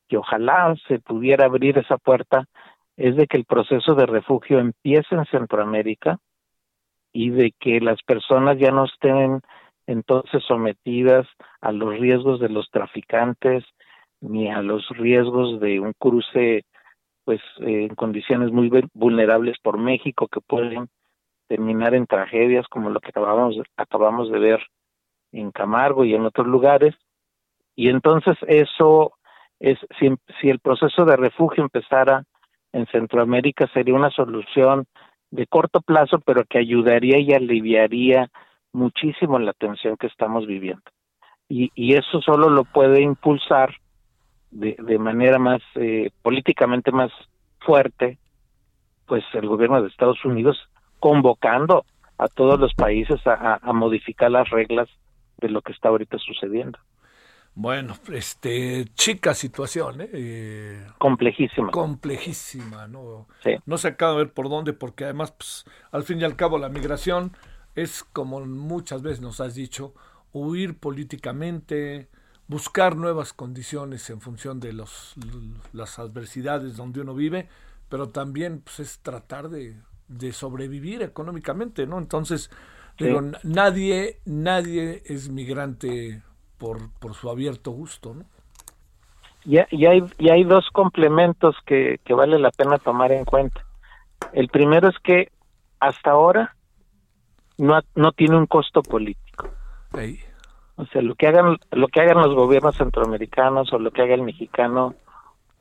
que ojalá se pudiera abrir esa puerta es de que el proceso de refugio empiece en Centroamérica y de que las personas ya no estén entonces sometidas a los riesgos de los traficantes, ni a los riesgos de un cruce pues eh, en condiciones muy vu- vulnerables por México que pueden terminar en tragedias como lo que acabamos acabamos de ver en Camargo y en otros lugares y entonces eso es si, si el proceso de refugio empezara en Centroamérica sería una solución de corto plazo pero que ayudaría y aliviaría muchísimo la tensión que estamos viviendo y, eso solo lo puede impulsar de, de manera más eh, políticamente más fuerte, pues el gobierno de Estados Unidos convocando a todos los países a modificar las reglas de lo que está ahorita sucediendo. Bueno, este, chica situación, ¿eh? Eh, Complejísima. complejísima, ¿no? Sí. No se acaba de ver por dónde, porque además, pues, al fin y al cabo, la migración es, como muchas veces nos has dicho, huir políticamente, buscar nuevas condiciones en función de los, las adversidades donde uno vive, pero también pues, es tratar de, de sobrevivir económicamente, ¿no? Entonces, Sí. digo, nadie, nadie es migrante por, por su abierto gusto, ¿no? Y, y hay, y hay dos complementos que, que vale la pena tomar en cuenta. El primero es que hasta ahora no, no tiene un costo político. O sea, lo que hagan lo que hagan los gobiernos centroamericanos o lo que haga el mexicano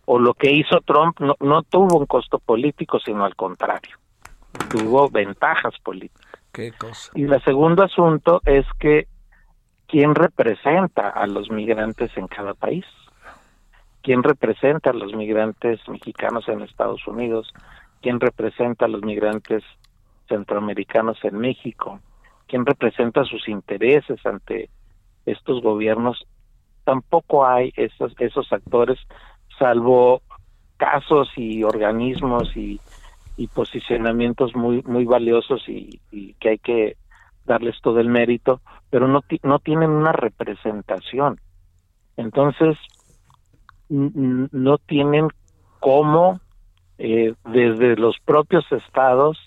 o lo que hizo Trump no, no tuvo un costo político, sino al contrario, tuvo ventajas políticas. qué cosa. Y el segundo asunto es que quién representa a los migrantes en cada país, quién representa a los migrantes mexicanos en Estados Unidos, quién representa a los migrantes centroamericanos en México, quién representa sus intereses ante estos gobiernos. Tampoco hay esos esos actores, salvo casos y organismos y, posicionamientos muy muy valiosos y que hay que darles todo el mérito, pero no no tienen una representación. Entonces no tienen cómo eh, desde los propios estados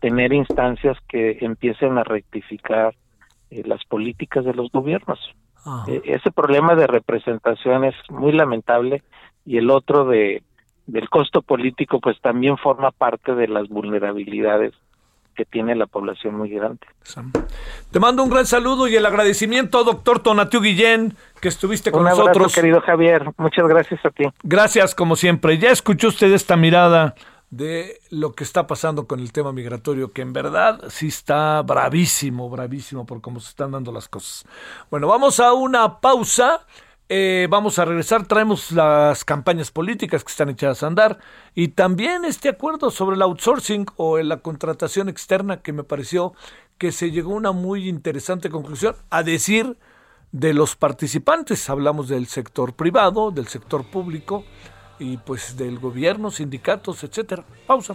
tener instancias que empiecen a rectificar eh, las políticas de los gobiernos. Ah, Eh, ese problema de representación es muy lamentable y el otro de, del costo político, pues también forma parte de las vulnerabilidades que tiene la población muy grande. Te mando un gran saludo y el agradecimiento, doctor Tonatiu Guillén, que estuviste con un abrazo, nosotros. querido Javier. Muchas gracias a ti. Gracias, como siempre. Ya escuchó usted esta mirada de lo que está pasando con el tema migratorio, que en verdad sí está bravísimo, bravísimo por cómo se están dando las cosas. Bueno, vamos a una pausa. Eh, vamos a regresar, traemos las campañas políticas que están echadas a andar y también este acuerdo sobre el outsourcing o la contratación externa que me pareció que se llegó a una muy interesante conclusión, a decir de los participantes. Hablamos del sector privado, del sector público y pues del gobierno, sindicatos, etcétera. Pausa.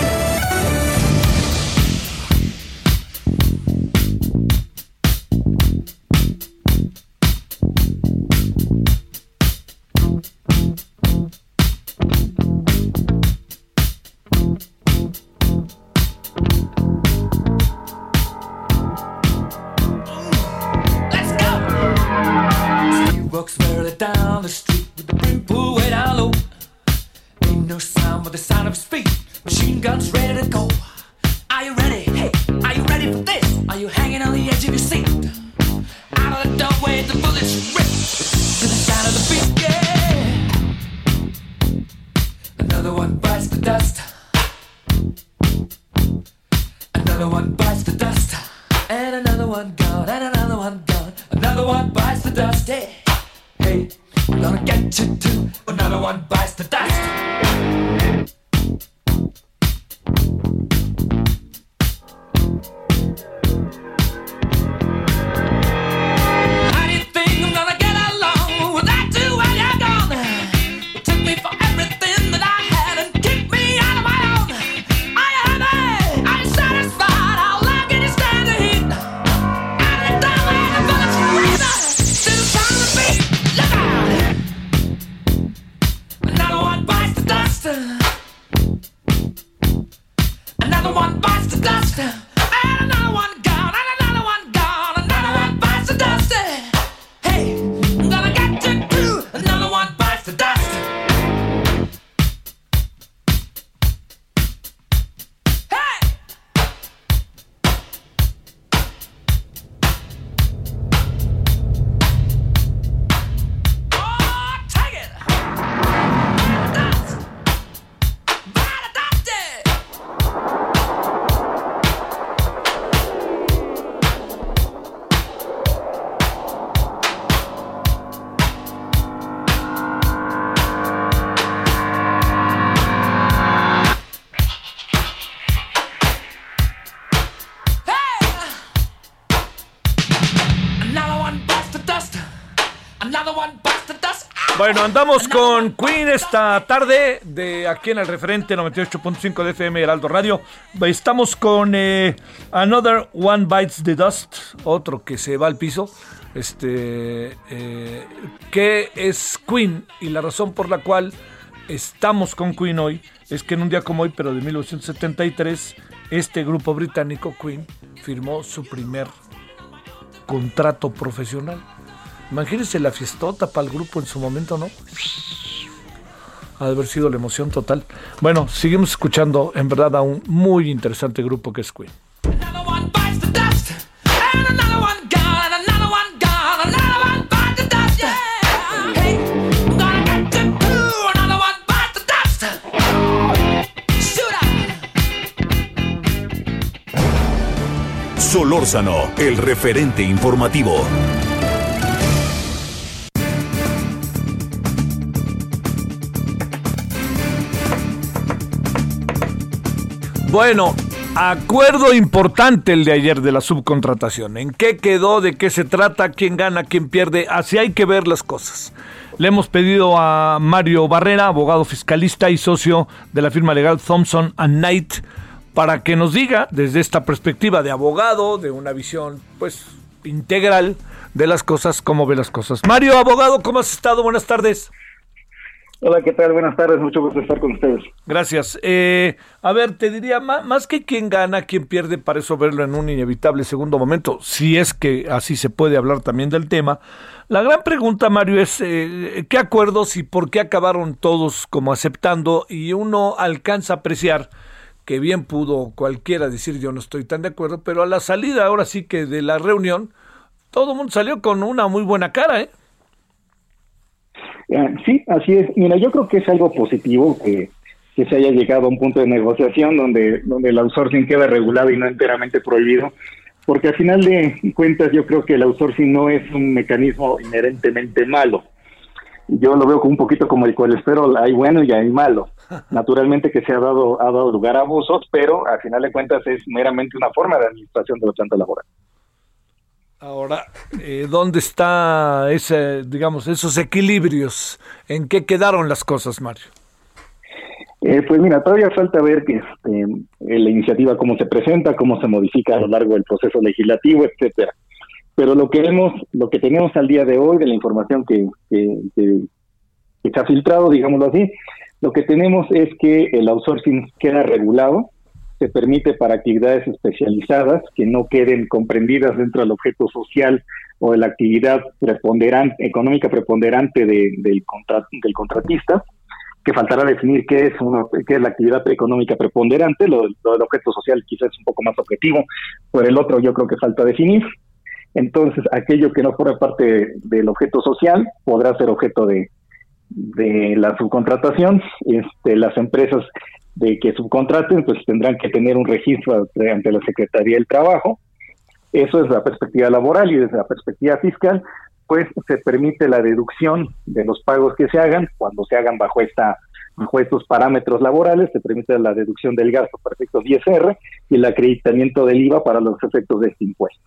Bueno, andamos con Queen esta tarde de aquí en el referente 98.5 de FM Heraldo Radio. Estamos con eh, Another One Bites the Dust, otro que se va al piso. Este eh, es Queen y la razón por la cual estamos con Queen hoy es que en un día como hoy, pero de 1973, este grupo británico Queen firmó su primer contrato profesional. Imagínense la fiestota para el grupo en su momento, ¿no? Ha de haber sido la emoción total. Bueno, seguimos escuchando en verdad a un muy interesante grupo que es Queen. Another one bites the Bueno, acuerdo importante el de ayer de la subcontratación. ¿En qué quedó? ¿De qué se trata? ¿Quién gana? ¿Quién pierde? Así hay que ver las cosas. Le hemos pedido a Mario Barrera, abogado fiscalista y socio de la firma legal Thompson Knight, para que nos diga desde esta perspectiva de abogado, de una visión pues integral, de las cosas, cómo ve las cosas. Mario, abogado, ¿cómo has estado? Buenas tardes. Hola, ¿qué tal? Buenas tardes, mucho gusto estar con ustedes. Gracias. Eh, a ver, te diría, más, más que quién gana, quién pierde, para eso verlo en un inevitable segundo momento, si es que así se puede hablar también del tema. La gran pregunta, Mario, es eh, qué acuerdos y por qué acabaron todos como aceptando y uno alcanza a apreciar que bien pudo cualquiera decir yo no estoy tan de acuerdo, pero a la salida ahora sí que de la reunión, todo el mundo salió con una muy buena cara, ¿eh? Eh, sí, así es. Mira, yo creo que es algo positivo que, que se haya llegado a un punto de negociación donde, donde el outsourcing queda regulado y no enteramente prohibido, porque al final de cuentas yo creo que el outsourcing no es un mecanismo inherentemente malo. Yo lo veo un poquito como el colesterol, hay bueno y hay malo. Naturalmente que se ha dado, ha dado lugar a abusos, pero al final de cuentas es meramente una forma de administración de los plantas laborales. Ahora, eh, ¿dónde está ese, digamos, esos equilibrios? ¿En qué quedaron las cosas, Mario? Eh, pues mira, todavía falta ver que este, la iniciativa cómo se presenta, cómo se modifica a lo largo del proceso legislativo, etcétera. Pero lo que hemos, lo que tenemos al día de hoy de la información que, que, que, que se ha filtrado, digámoslo así, lo que tenemos es que el outsourcing queda regulado, se permite para actividades especializadas que no queden comprendidas dentro del objeto social o de la actividad preponderante, económica preponderante de, del, del contratista, que faltará definir qué es, uno, qué es la actividad económica preponderante, lo, lo, del objeto social quizás es un poco más objetivo, por el otro yo creo que falta definir. Entonces, aquello que no forma parte del objeto social podrá ser objeto de, de la subcontratación. Este, las empresas de que subcontraten, pues tendrán que tener un registro ante la Secretaría del Trabajo. Eso es la perspectiva laboral y desde la perspectiva fiscal, pues se permite la deducción de los pagos que se hagan cuando se hagan bajo esta bajo estos parámetros laborales, se permite la deducción del gasto para efectos ISR y el acreditamiento del IVA para los efectos de este impuesto.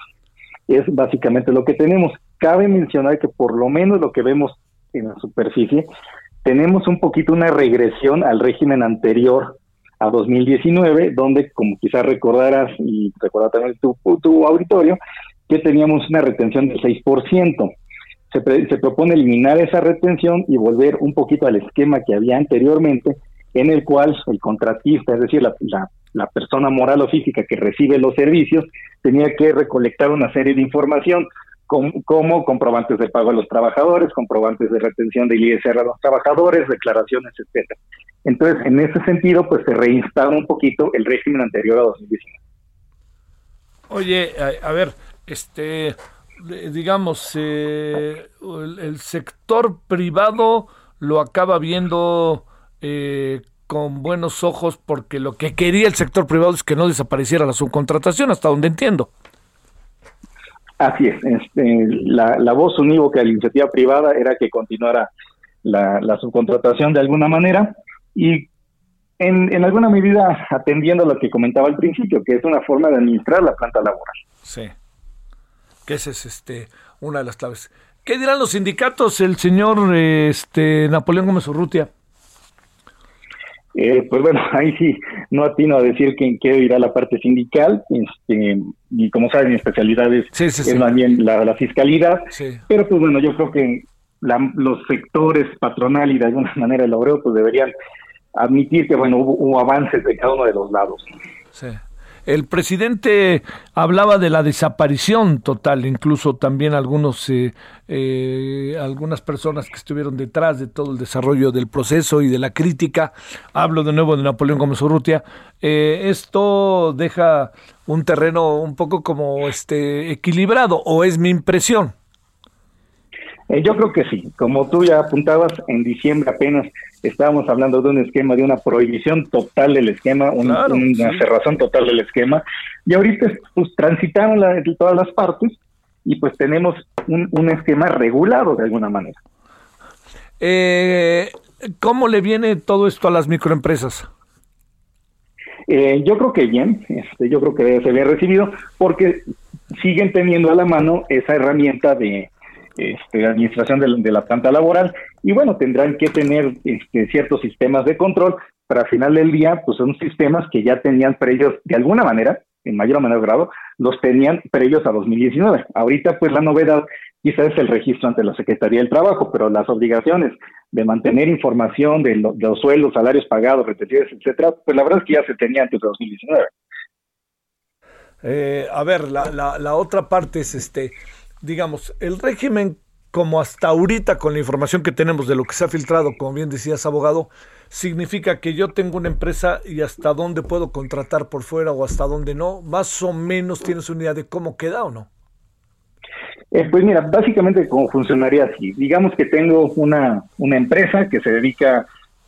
Es básicamente lo que tenemos. Cabe mencionar que por lo menos lo que vemos en la superficie tenemos un poquito una regresión al régimen anterior a 2019, donde, como quizás recordarás y recuerda también tu, tu auditorio, que teníamos una retención del 6%. Se, se propone eliminar esa retención y volver un poquito al esquema que había anteriormente, en el cual el contratista, es decir, la, la persona moral o física que recibe los servicios, tenía que recolectar una serie de información como comprobantes de pago a los trabajadores, comprobantes de retención del ISR a los trabajadores, declaraciones, etcétera. Entonces, en ese sentido, pues se reinstala un poquito el régimen anterior a 2019. Oye, a, a ver, este, digamos, eh, el, sector privado lo acaba viendo eh, con buenos ojos porque lo que quería el sector privado es que no desapareciera la subcontratación, hasta donde entiendo. Así es, este, la, la, voz unívoca de la iniciativa privada era que continuara la, la subcontratación de alguna manera y en, en, alguna medida atendiendo a lo que comentaba al principio, que es una forma de administrar la planta laboral. Sí, que esa es este, una de las claves. ¿Qué dirán los sindicatos, el señor este, Napoleón Gómez Urrutia? Eh, pues bueno, ahí sí, no atino a decir que en qué irá la parte sindical, este, y como saben, mi especialidad es, sí, sí, es sí. más bien la, la fiscalidad, pero pues bueno, yo creo que la, los sectores patronal y de alguna manera el obrero pues deberían admitir que bueno, hubo, hubo avances de cada uno de los lados. Sí. El presidente hablaba de la desaparición total, incluso también algunos, eh, eh, algunas personas que estuvieron detrás de todo el desarrollo del proceso y de la crítica. Hablo de nuevo de Napoleón Gómez Urrutia. Eh, esto deja un terreno un poco como este equilibrado, o es mi impresión. Eh, yo creo que sí. Como tú ya apuntabas, en diciembre apenas estábamos hablando de un esquema, de una prohibición total del esquema, un, claro, una sí. cerrazón total del esquema. Y ahorita pues transitaron la, todas las partes y pues tenemos un, un esquema regulado de alguna manera. Eh, ¿Cómo le viene todo esto a las microempresas? Eh, yo creo que bien, este, yo creo que ser bien recibido porque siguen teniendo a la mano esa herramienta de, este, administración de, la planta laboral y bueno, tendrán que tener este, ciertos sistemas de control, pero al final del día, pues son sistemas que ya tenían ellos de alguna manera, en mayor o menor grado, los tenían previos a 2019. Ahorita, pues la novedad quizás es el registro ante la Secretaría del Trabajo, pero las obligaciones de mantener información de, los sueldos, salarios pagados, retenciones, etcétera, pues la verdad es que ya se tenía antes de 2019. Eh, a ver, la, la, la otra parte es este, digamos, el régimen como hasta ahorita con la información que tenemos de lo que se ha filtrado, como bien decías, abogado, significa que yo tengo una empresa y hasta dónde puedo contratar por fuera o hasta dónde no. Más o menos tienes una idea de cómo queda o no. Eh, pues mira, básicamente cómo funcionaría así. Digamos que tengo una, una empresa que se dedica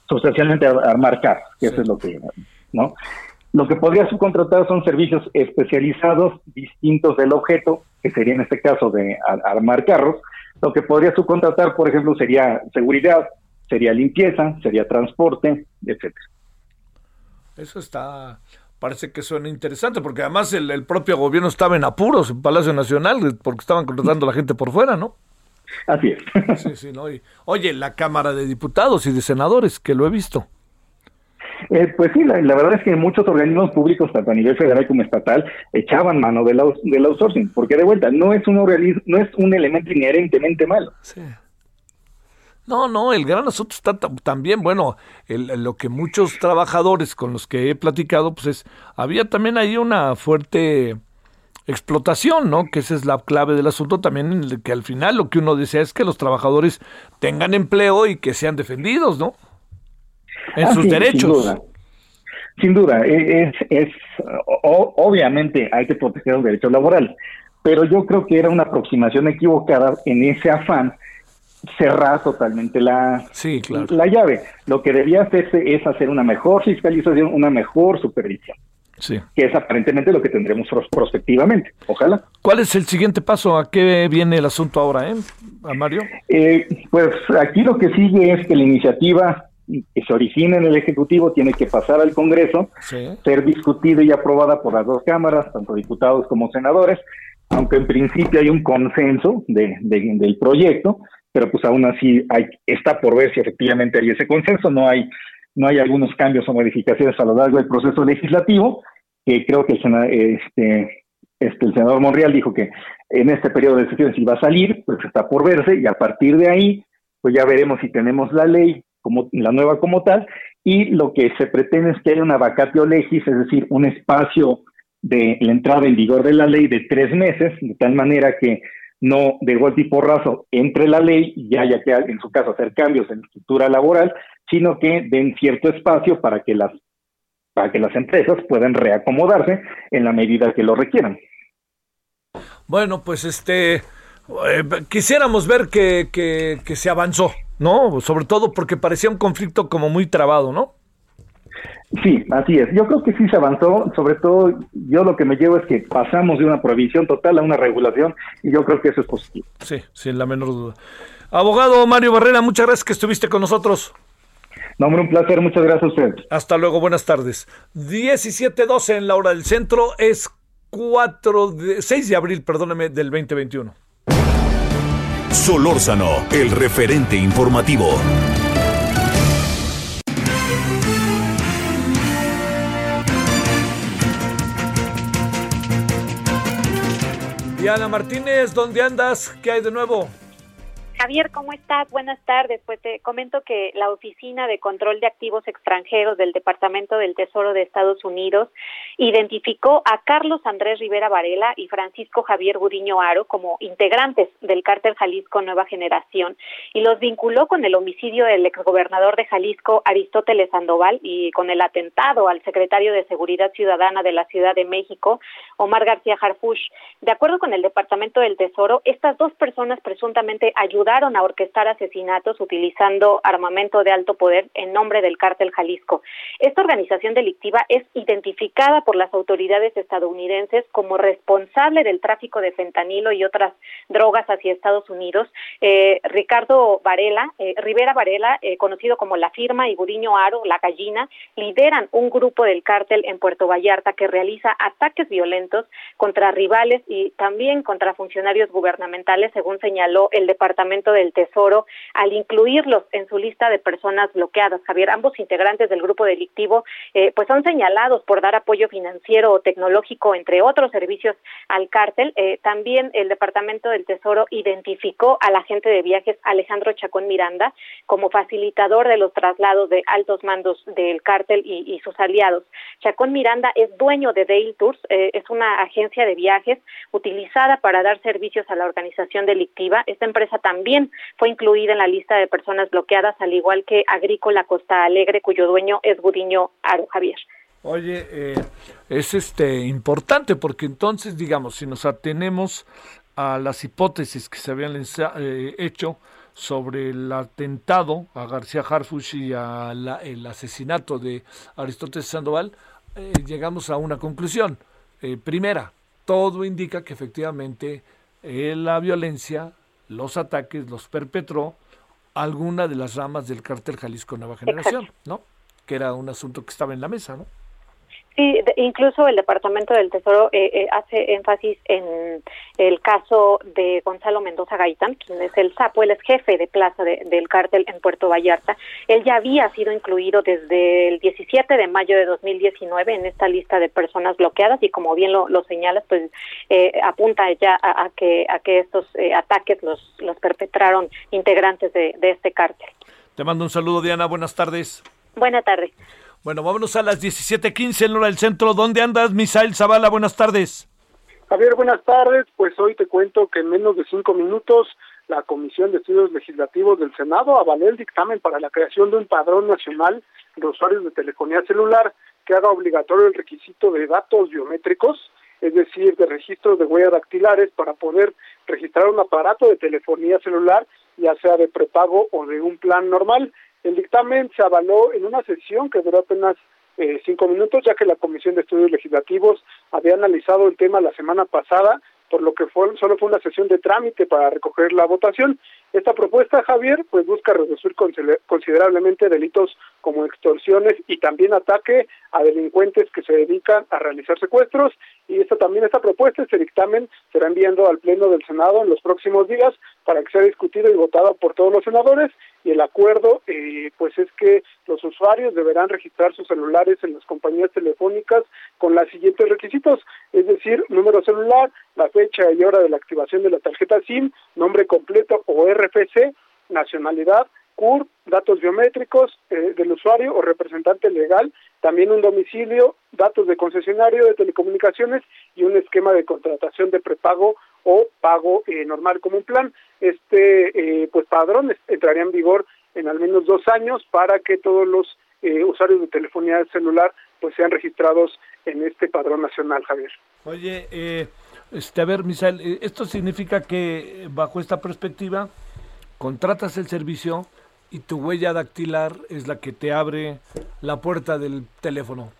sustancialmente a armar carros, que eso es lo que, ¿no? Lo que podría subcontratar son servicios especializados distintos del objeto, que sería en este caso de armar carros, lo que podría subcontratar, por ejemplo, sería seguridad, sería limpieza, sería transporte, etcétera. Eso está, parece que suena interesante, porque además el, propio gobierno estaba en apuros en Palacio Nacional, porque estaban contratando a la gente por fuera, ¿no? Así es. Sí, sí, no. oye, la Cámara de Diputados y de Senadores, que lo he visto. Eh, pues sí, la, verdad es que muchos organismos públicos, tanto a nivel federal como estatal, echaban mano del, del outsourcing, porque de vuelta no es un no es un elemento inherentemente malo. Sí. No, no, el gran asunto está también, bueno, lo que muchos trabajadores con los que he platicado, pues es, había también ahí una fuerte explotación, ¿no? Que esa es la clave del asunto también, que al final lo que uno desea es que los trabajadores tengan empleo y que sean defendidos, ¿no? En ah, sus derechos. Sin duda, e, es, es obviamente hay que proteger los derechos laborales, pero yo creo que era una aproximación equivocada en ese afán cerrar totalmente la, sí, claro. la llave. Lo que debía hacerse es hacer una mejor fiscalización, una mejor supervisión. Sí. Que es aparentemente lo que tendremos prospectivamente. Ojalá. ¿Cuál es el siguiente paso? ¿A qué viene el asunto ahora, eh, a Mario? Eh, pues aquí lo que sigue es que la iniciativa que se origina en el Ejecutivo tiene que pasar al Congreso, ser discutida y aprobada por las dos cámaras, tanto diputados como senadores, aunque en principio hay un consenso de, del proyecto, pero pues aún así hay, está por ver si efectivamente hay ese consenso, no hay, no hay algunos cambios o modificaciones a lo largo del proceso legislativo, que creo que el, este, este, el senador Monreal dijo que en este periodo de sesiones iba a salir, pues está por verse, y a partir de ahí, pues ya veremos si tenemos la ley la nueva como tal, y lo que se pretende es que haya una vacatio legis, es decir, un espacio de la entrada en vigor de la ley de tres meses, de tal manera que no de golpe y porrazo entre la ley y haya que, en su caso, hacer cambios en la estructura laboral, sino que den cierto espacio para que las para que las empresas puedan reacomodarse en la medida que lo requieran. Bueno, pues este eh, quisiéramos ver que, que se avanzó, ¿no? Sobre todo porque parecía un conflicto como muy trabado, ¿no? Sí, así es. Yo creo que sí se avanzó. Sobre todo, yo lo que me llevo es que pasamos de una prohibición total a una regulación y yo creo que eso es positivo. Sí, sin la menor duda. Abogado Mario Barrera, muchas gracias que estuviste con nosotros. No, hombre, un placer. Muchas gracias a usted. Hasta luego, buenas tardes. 17.12 en la hora del centro es 4 de, 6 de abril, perdóneme, del 2021. Solórzano, el referente informativo. Diana Martínez, ¿dónde andas? ¿Qué hay de nuevo? Javier, ¿cómo estás? Buenas tardes. Pues te comento que la Oficina de Control de Activos Extranjeros del Departamento del Tesoro de Estados Unidos identificó a Carlos Andrés Rivera Varela y Francisco Javier Gudiño Aro como integrantes del cártel Jalisco Nueva Generación y los vinculó con el homicidio del exgobernador de Jalisco Aristóteles Sandoval y con el atentado al secretario de Seguridad Ciudadana de la Ciudad de México, Omar García Harfush. De acuerdo con el Departamento del Tesoro, estas dos personas presuntamente ayudaron ayudaron a orquestar asesinatos utilizando armamento de alto poder en nombre del cártel Jalisco. Esta organización delictiva es identificada por las autoridades estadounidenses como responsable del tráfico de fentanilo y otras drogas hacia Estados Unidos. Eh, Ricardo Varela, eh, Rivera Varela, eh, conocido como La Firma, y Gudiño Aro, La Gallina, lideran un grupo del cártel en Puerto Vallarta que realiza ataques violentos contra rivales y también contra funcionarios gubernamentales, según señaló el Departamento Del Tesoro al incluirlos en su lista de personas bloqueadas. Javier, ambos integrantes del grupo delictivo eh, pues son señalados por dar apoyo financiero o tecnológico, entre otros servicios al cártel. Eh, también el Departamento del Tesoro identificó al agente de viajes Alejandro Chacón Miranda como facilitador de los traslados de altos mandos del cártel y, sus aliados. Chacón Miranda es dueño de Dale Tours, eh, es una agencia de viajes utilizada para dar servicios a la organización delictiva. Esta empresa también fue incluida en la lista de personas bloqueadas, al igual que Agrícola Costa Alegre, cuyo dueño es Gudiño Aro Javier. Oye, eh, es este importante porque entonces, digamos, si nos atenemos a las hipótesis que se habían eh, hecho sobre el atentado a García Harfuch y al asesinato de Aristóteles Sandoval, eh, llegamos a una conclusión. primera, todo indica que efectivamente la violencia, los ataques los perpetró alguna de las ramas del cártel Jalisco Nueva Generación, ¿no? Que era un asunto que estaba en la mesa, ¿no? Sí, incluso el Departamento del Tesoro eh, eh, hace énfasis en el caso de Gonzalo Mendoza Gaitán, quien es el sapo, él es jefe de plaza del cártel en Puerto Vallarta. Él ya había sido incluido desde el 17 de mayo de 2019 en esta lista de personas bloqueadas y como bien lo, lo señalas, pues eh, apunta ya a, que a que estos ataques los, los perpetraron integrantes de, de este cártel. Te mando un saludo, Diana. Buenas tardes. Buenas tardes. Bueno, vámonos a las 17:15 en hora del centro. ¿Dónde andas, Misael Zavala? Buenas tardes. Javier, buenas tardes. Pues hoy te cuento que en menos de cinco minutos la Comisión de Estudios Legislativos del Senado avaló el dictamen para la creación de un padrón nacional de usuarios de telefonía celular que haga obligatorio el requisito de datos biométricos, es decir, de registros de huellas dactilares para poder registrar un aparato de telefonía celular, ya sea de prepago o de un plan normal. El dictamen se avaló en una sesión que duró apenas eh, cinco minutos, ya que la Comisión de Estudios Legislativos había analizado el tema la semana pasada, por lo que fue, solo fue una sesión de trámite para recoger la votación. Esta propuesta, Javier, pues busca reducir considerablemente delitos como extorsiones y también ataque a delincuentes que se dedican a realizar secuestros y esta también esta propuesta, este dictamen será enviando al Pleno del Senado en los próximos días para que sea discutido y votado por todos los senadores y el acuerdo eh, pues es que los usuarios deberán registrar sus celulares en las compañías telefónicas con los siguientes requisitos, es decir, número celular, la fecha y hora de la activación de la tarjeta SIM, nombre completo o RFC, nacionalidad, CUR, datos biométricos eh, del usuario o representante legal, también un domicilio, datos de concesionario de telecomunicaciones y un esquema de contratación de prepago o pago eh, normal como un plan. Este eh, pues padrón entraría en vigor en al menos dos años para que todos los usuarios de telefonía celular pues sean registrados en este padrón nacional, Javier. Oye, este, a ver, Misael, esto significa que bajo esta perspectiva contratas el servicio y tu huella dactilar es la que te abre la puerta del teléfono.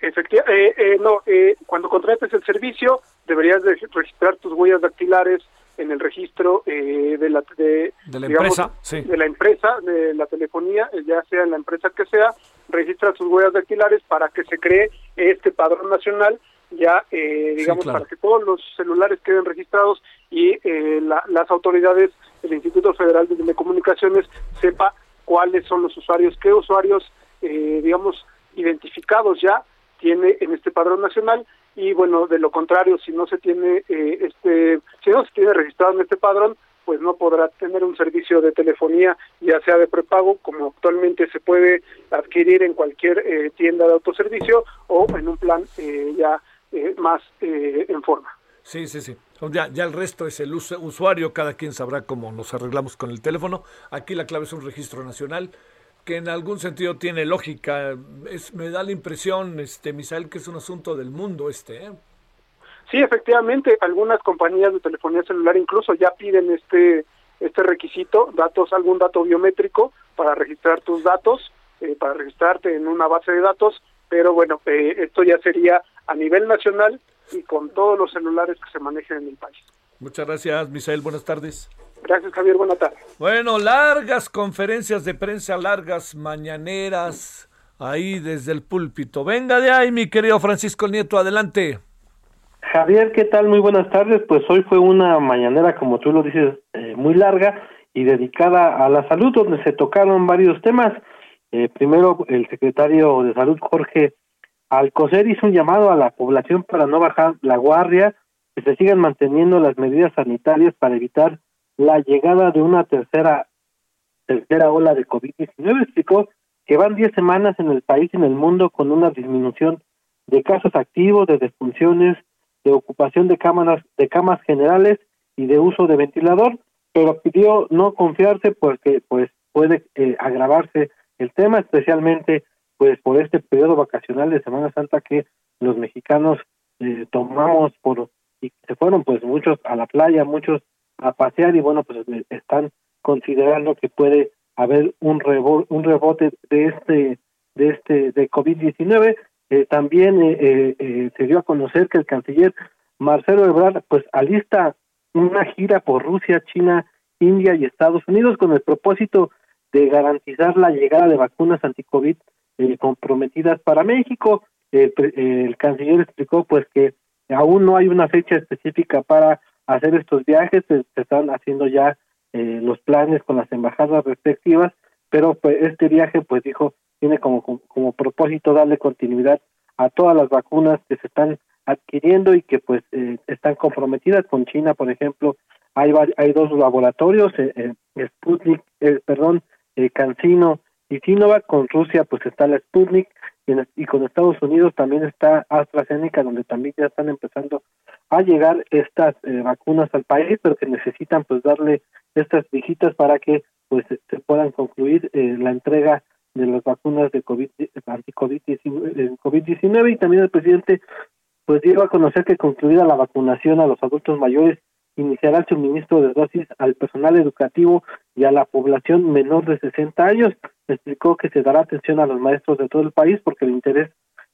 Efectivamente, eh, eh, no, eh, cuando contrates el servicio deberías de registrar tus huellas dactilares en el registro de la de, la empresa, de la empresa de la telefonía, ya sea en la empresa que sea, registra sus huellas dactilares para que se cree este padrón nacional ya digamos para que todos los celulares queden registrados y las autoridades el Instituto Federal de Telecomunicaciones sepa cuáles son los usuarios, qué usuarios, eh, digamos, identificados ya tiene en este padrón nacional y bueno, de lo contrario, si no se tiene eh, este, si no se tiene registrado en este padrón, pues no podrá tener un servicio de telefonía, ya sea de prepago, como actualmente se puede adquirir en cualquier eh, tienda de autoservicio o en un plan ya más en forma. Sí, sí, sí. Ya, ya el resto es el usuario, cada quien sabrá cómo nos arreglamos con el teléfono. Aquí la clave es un registro nacional que en algún sentido tiene lógica. Es, me da la impresión, este, Misael, que es un asunto del mundo este. ¿eh? Sí, efectivamente, algunas compañías de telefonía celular incluso ya piden este este requisito, datos, algún dato biométrico para registrar tus datos, eh, para registrarte en una base de datos, pero bueno, eh, esto ya sería a nivel nacional y con todos los celulares que se manejen en el país. Muchas gracias, Misael. Buenas tardes. Gracias, Javier. Buenas tardes. Bueno, largas conferencias de prensa, largas mañaneras, ahí desde el púlpito. Venga de ahí, mi querido Francisco Nieto, adelante. Javier, ¿qué tal? Muy buenas tardes. Pues hoy fue una mañanera, como tú lo dices, eh, muy larga y dedicada a la salud, donde se tocaron varios temas. Eh, primero, el secretario de Salud, Jorge Alcocer, hizo un llamado a la población para no bajar la guardia, que se sigan manteniendo las medidas sanitarias para evitar la llegada de una tercera tercera ola de COVID-19. Explicó que van 10 semanas en el país y en el mundo con una disminución de casos activos, de defunciones, de ocupación de cámaras, de camas generales y de uso de ventilador, pero pidió no confiarse porque pues puede eh, agravarse el tema, especialmente pues por este periodo vacacional de Semana Santa que los mexicanos eh, tomamos por y se fueron pues muchos a la playa, muchos a pasear y bueno pues están considerando que puede haber un un rebote de este de este de COVID-19 eh, también eh, eh, se dio a conocer que el canciller Marcelo Ebrard pues alista una gira por Rusia, China, India y Estados Unidos con el propósito de garantizar la llegada de vacunas anti-COVID comprometidas para México. el canciller explicó pues que aún no hay una fecha específica para hacer estos viajes, se, están haciendo ya los planes con las embajadas respectivas, pero pues este viaje pues dijo tiene como, como, propósito darle continuidad a todas las vacunas que se están adquiriendo y que pues eh, están comprometidas con China, por ejemplo, hay hay dos laboratorios, eh, eh Sputnik, eh, perdón, eh, Cancino y Sinovac, con Rusia pues está la Sputnik y, y, con Estados Unidos también está AstraZeneca, donde también ya están empezando a llegar estas vacunas al país, pero que necesitan pues darle estas visitas para que pues se puedan concluir la entrega de las vacunas de COVID, anti-COVID-19 y también el presidente pues dio a conocer que concluida la vacunación a los adultos mayores iniciará el suministro de dosis al personal educativo y a la población menor de 60 años. Explicó que se dará atención a los maestros de todo el país porque el interés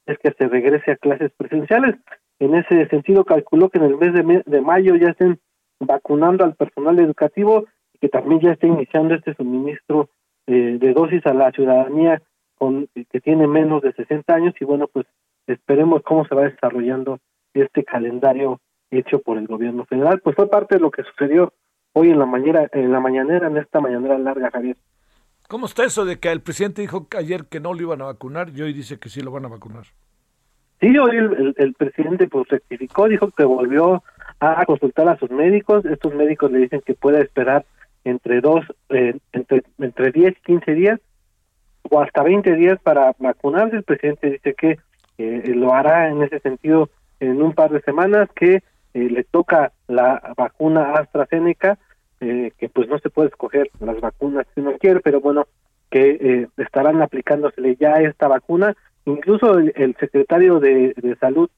es que se regrese a clases presenciales. En ese sentido, calculó que en el mes de, de mayo ya estén vacunando al personal educativo y que también ya esté iniciando este suministro eh, de dosis a la ciudadanía con, que tiene menos de 60 años y bueno, pues esperemos cómo se va desarrollando este calendario hecho por el gobierno federal. Pues fue parte de lo que sucedió hoy en la mañana, en la mañanera, en esta mañanera larga, Javier. ¿Cómo está eso de que el presidente dijo ayer que no lo iban a vacunar y hoy dice que sí lo van a vacunar? Sí, hoy el, el, presidente pues rectificó, dijo que volvió a consultar a sus médicos. Estos médicos le dicen que puede esperar entre dos, eh, entre, entre 10 y 15 días o hasta 20 días para vacunarse. El presidente dice que eh, lo hará en ese sentido en un par de semanas, que eh, le toca la vacuna AstraZeneca, que pues no se puede escoger las vacunas si uno quiere, pero bueno, que estarán aplicándosele ya esta vacuna. Incluso el, secretario de, de Salud,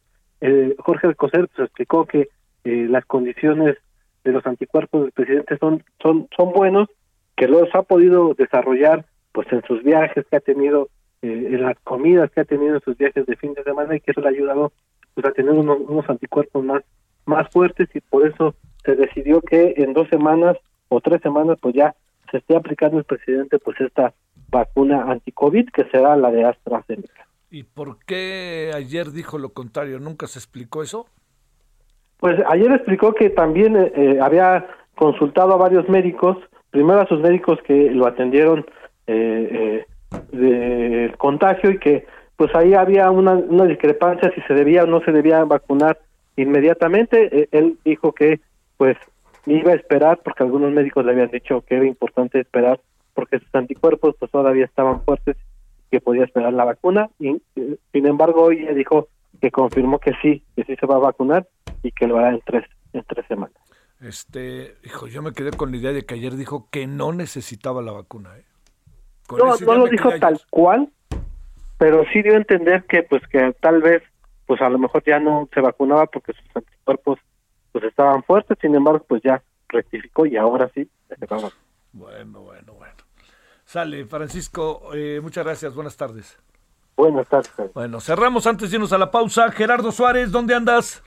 Jorge Alcocer, pues explicó que las condiciones de los anticuerpos del presidente son son son buenos que los ha podido desarrollar pues en sus viajes que ha tenido eh, en las comidas que ha tenido en sus viajes de fin de semana y que eso le ha ayudado pues a tener unos, unos anticuerpos más más fuertes y por eso se decidió que en dos semanas o tres semanas pues ya se esté aplicando el presidente pues esta vacuna anticovid que será la de AstraZeneca. ¿Y por qué ayer dijo lo contrario? ¿Nunca se explicó eso? Pues ayer explicó que también eh, eh, había consultado a varios médicos, primero a sus médicos que lo atendieron eh, del contagio y que pues ahí había una, una discrepancia si se debía o no se debía vacunar inmediatamente. él dijo que pues iba a esperar porque algunos médicos le habían dicho que era importante esperar porque sus anticuerpos pues todavía estaban fuertes que podía esperar la vacuna y sin embargo hoy dijo que confirmó que sí, que sí se va a vacunar y que lo hará en tres, en tres semanas. Este, hijo, yo me quedé con la idea de que ayer dijo que no necesitaba la vacuna. ¿eh? no, no lo dijo tal cual, pero sí dio a entender que pues que tal vez pues a lo mejor ya no se vacunaba porque sus anticuerpos pues estaban fuertes, sin embargo pues ya rectificó y ahora sí se va Bueno, bueno, bueno. Sale, Francisco, eh, muchas gracias, buenas tardes. Buenas tardes. Bueno, cerramos antes de irnos a la pausa. Gerardo Suárez, ¿dónde andas?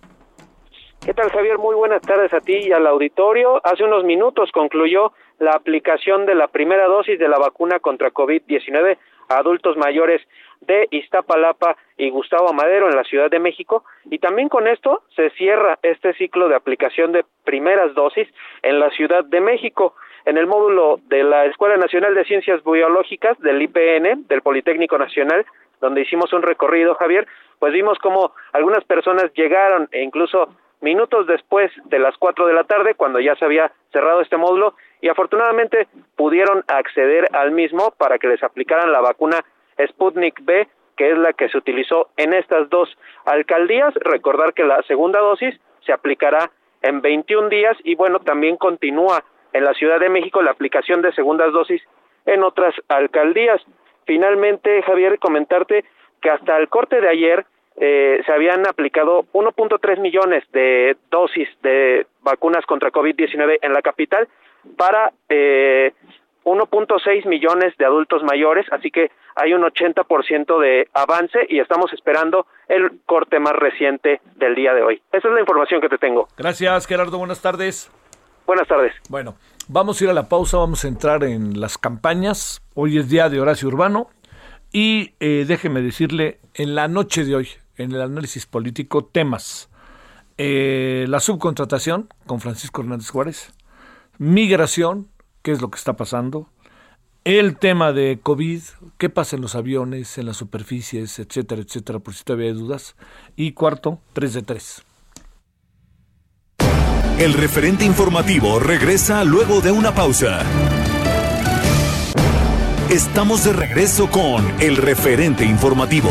¿Qué tal, Javier? Muy buenas tardes a ti y al auditorio. Hace unos minutos concluyó la aplicación de la primera dosis de la vacuna contra COVID-19 a adultos mayores de Iztapalapa y Gustavo Madero en la Ciudad de México. Y también con esto se cierra este ciclo de aplicación de primeras dosis en la Ciudad de México en el módulo de la Escuela Nacional de Ciencias Biológicas del IPN del Politécnico Nacional donde hicimos un recorrido Javier. Pues vimos como algunas personas llegaron e incluso minutos después de las cuatro de la tarde cuando ya se había cerrado este módulo y afortunadamente pudieron acceder al mismo para que les aplicaran la vacuna Sputnik B, que es la que se utilizó en estas dos alcaldías. Recordar que la segunda dosis se aplicará en 21 días y bueno, también continúa en la Ciudad de México la aplicación de segundas dosis en otras alcaldías. Finalmente, Javier, comentarte que hasta el corte de ayer eh, se habían aplicado 1.3 millones de dosis de vacunas contra COVID-19 en la capital para eh, 1.6 millones de adultos mayores, así que hay un 80% de avance y estamos esperando el corte más reciente del día de hoy. Esa es la información que te tengo. Gracias, Gerardo. Buenas tardes. Buenas tardes. Bueno, vamos a ir a la pausa, vamos a entrar en las campañas. Hoy es día de Horacio Urbano y eh, déjeme decirle, en la noche de hoy, en el análisis político, temas. Eh, la subcontratación con Francisco Hernández Juárez, migración, qué es lo que está pasando, el tema de COVID, qué pasa en los aviones, en las superficies, etcétera, etcétera, por si todavía hay dudas. Y cuarto, 3 de 3. El referente informativo regresa luego de una pausa. Estamos de regreso con el referente informativo.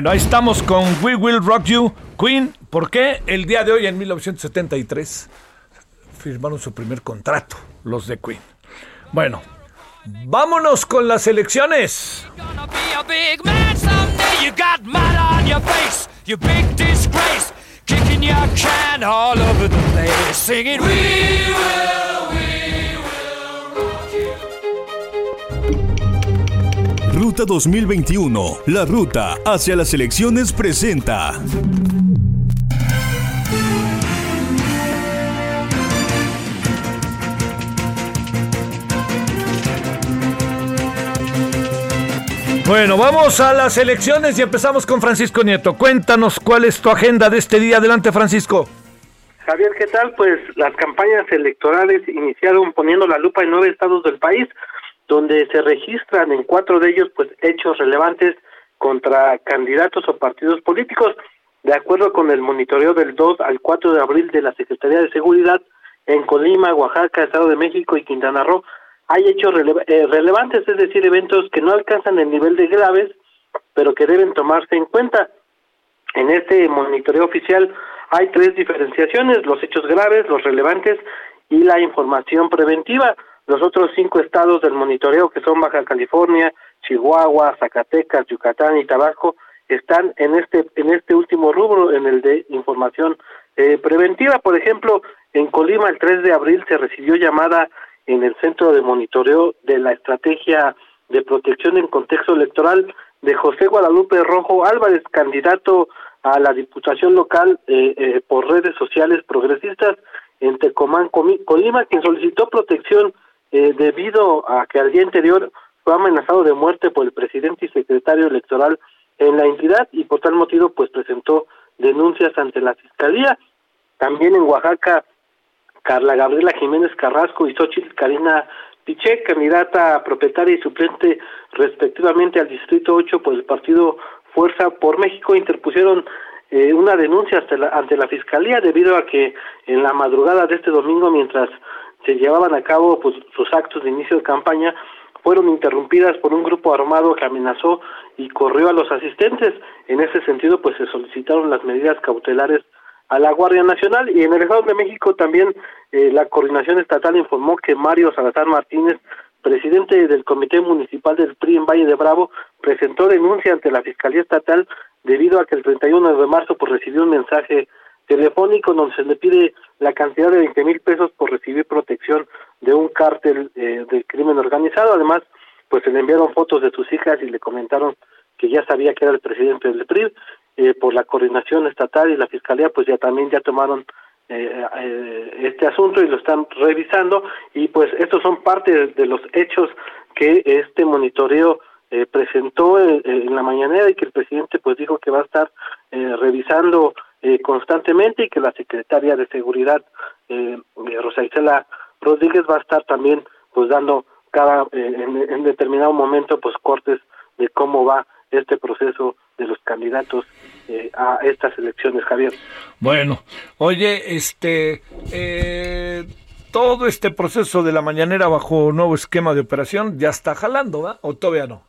Bueno, ahí estamos con We Will Rock You. Queen, ¿por qué el día de hoy, en 1973, firmaron su primer contrato, los de Queen? Bueno, vámonos con las elecciones. 2021, la ruta hacia las elecciones presenta. Bueno, vamos a las elecciones y empezamos con Francisco Nieto. Cuéntanos cuál es tu agenda de este día. Adelante, Francisco. Javier, ¿qué tal? Pues las campañas electorales iniciaron poniendo la lupa en nueve estados del país, donde se registran en cuatro de ellos pues hechos relevantes contra candidatos o partidos políticos. De acuerdo con el monitoreo del 2 al 4 de abril de la Secretaría de Seguridad, en Colima, Oaxaca, Estado de México y Quintana Roo, hay hechos eh, relevantes, es decir, eventos que no alcanzan el nivel de graves, pero que deben tomarse en cuenta. En este monitoreo oficial hay tres diferenciaciones, los hechos graves, los relevantes y la información preventiva. Los otros cinco estados del monitoreo, que son Baja California, Chihuahua, Zacatecas, Yucatán y Tabasco, están en este en este último rubro, en el de información eh, preventiva. Por ejemplo, en Colima el 3 de abril se recibió llamada en el Centro de Monitoreo de la Estrategia de Protección en Contexto Electoral de José Guadalupe Rojo Álvarez, candidato a la Diputación Local eh, eh, por redes sociales progresistas en Tecomán, Colima, quien solicitó protección eh, debido a que al día anterior fue amenazado de muerte por el presidente y secretario electoral en la entidad y por tal motivo pues presentó denuncias ante la fiscalía. También en Oaxaca, Carla Gabriela Jiménez Carrasco y Xochitl Karina Piché, candidata propietaria y suplente respectivamente al Distrito 8 por el partido Fuerza por México, interpusieron eh, una denuncia ante la, ante la Fiscalía debido a que en la madrugada de este domingo, mientras se llevaban a cabo pues, sus actos de inicio de campaña, fueron interrumpidas por un grupo armado que amenazó y corrió a los asistentes. En ese sentido, pues se solicitaron las medidas cautelares a la Guardia Nacional y en el Estado de México también eh, la coordinación estatal informó que Mario Salazar Martínez, presidente del Comité Municipal del PRI en Valle de Bravo, presentó denuncia ante la Fiscalía Estatal debido a que el 31 de marzo pues recibió un mensaje telefónico donde se le pide la cantidad de 20 mil pesos por recibir protección de un cártel eh, del crimen organizado. Además, pues se le enviaron fotos de sus hijas y le comentaron que ya sabía que era el presidente del PRI. Eh, por la coordinación estatal y la fiscalía, pues ya también ya tomaron eh, eh, este asunto y lo están revisando y pues estos son parte de, los hechos que este monitoreo eh, presentó en, la mañanera y que el presidente pues dijo que va a estar revisando constantemente y que la secretaria de seguridad Rosa Isela Rodríguez va a estar también pues dando cada en, determinado momento pues cortes de cómo va este proceso de los candidatos eh, a estas elecciones, Javier. Bueno, oye, este, eh, todo este proceso de la mañanera bajo nuevo esquema de operación ya está jalando, ¿va? ¿O todavía no?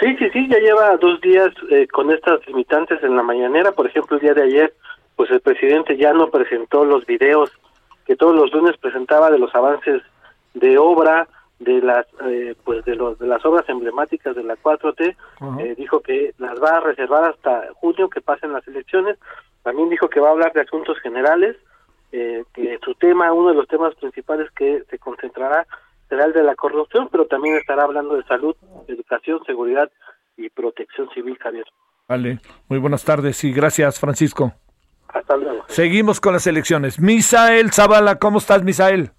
Sí, sí, sí, ya lleva dos días eh, con estas limitantes en la mañanera. Por ejemplo, el día de ayer, pues el presidente ya no presentó los videos que todos los lunes presentaba de los avances de obra, de las eh, pues de los de las obras emblemáticas de la 4T eh, dijo que las va a reservar hasta junio que pasen las elecciones. También dijo que va a hablar de asuntos generales eh, que su tema uno de los temas principales que se concentrará el de la corrupción pero también estará hablando de salud educación seguridad y protección civil Javier. Vale. Muy buenas tardes y gracias Francisco. Hasta luego. Seguimos con las elecciones. Misael Zavala cómo estás Misael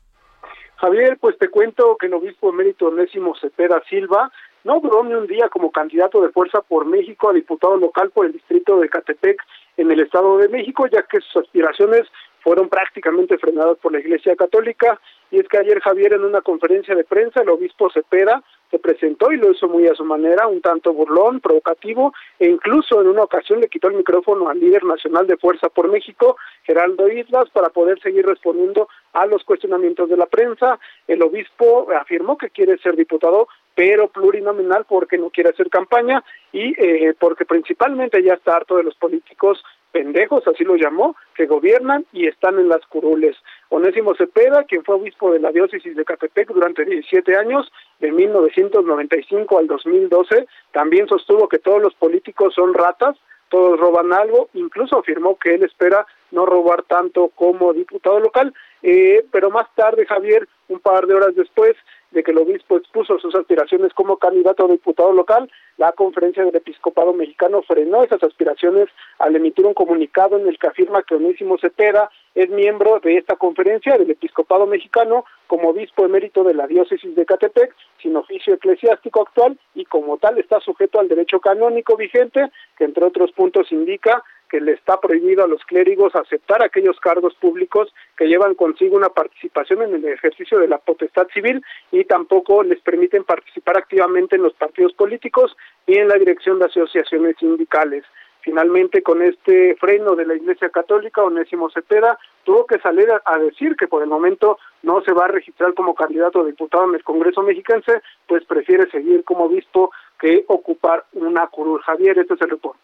Javier, pues te cuento que el obispo emérito Onésimo Cepeda Silva no duró ni un día como candidato de fuerza por México a diputado local por el distrito de Catepec en el Estado de México, ya que sus aspiraciones fueron prácticamente frenadas por la Iglesia Católica. Y es que ayer Javier en una conferencia de prensa el obispo Cepeda se presentó y lo hizo muy a su manera, un tanto burlón, provocativo, e incluso en una ocasión le quitó el micrófono al líder nacional de Fuerza por México, Geraldo Islas, para poder seguir respondiendo a los cuestionamientos de la prensa. El obispo afirmó que quiere ser diputado, pero plurinominal porque no quiere hacer campaña y eh, porque principalmente ya está harto de los políticos pendejos, así lo llamó, que gobiernan y están en las curules. Onésimo Cepeda, quien fue obispo de la diócesis de Catepec durante 17 años, de 1995 al 2012, también sostuvo que todos los políticos son ratas, todos roban algo, incluso afirmó que él espera no robar tanto como diputado local, eh, pero más tarde, Javier, un par de horas después, de que el obispo expuso sus aspiraciones como candidato a diputado local, la conferencia del episcopado mexicano frenó esas aspiraciones al emitir un comunicado en el que afirma que Onésimo Cepeda es miembro de esta conferencia del episcopado mexicano como obispo emérito de la diócesis de Catepec, sin oficio eclesiástico actual y como tal está sujeto al derecho canónico vigente, que entre otros puntos indica que le está prohibido a los clérigos aceptar aquellos cargos públicos que llevan consigo una participación en el ejercicio de la potestad civil y tampoco les permiten participar activamente en los partidos políticos y en la dirección de asociaciones sindicales. Finalmente, con este freno de la Iglesia Católica, Onésimo Cepeda tuvo que salir a, decir que por el momento no se va a registrar como candidato a diputado en el Congreso mexicanse, pues prefiere seguir como obispo que ocupar una curul. Javier, este es el reporte.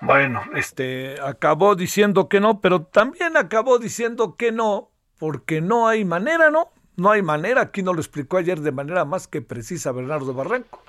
Bueno, este acabó diciendo que no, pero también acabó diciendo que no, porque no hay manera, ¿no? No hay manera, aquí nos lo explicó ayer de manera más que precisa Bernardo Barranco.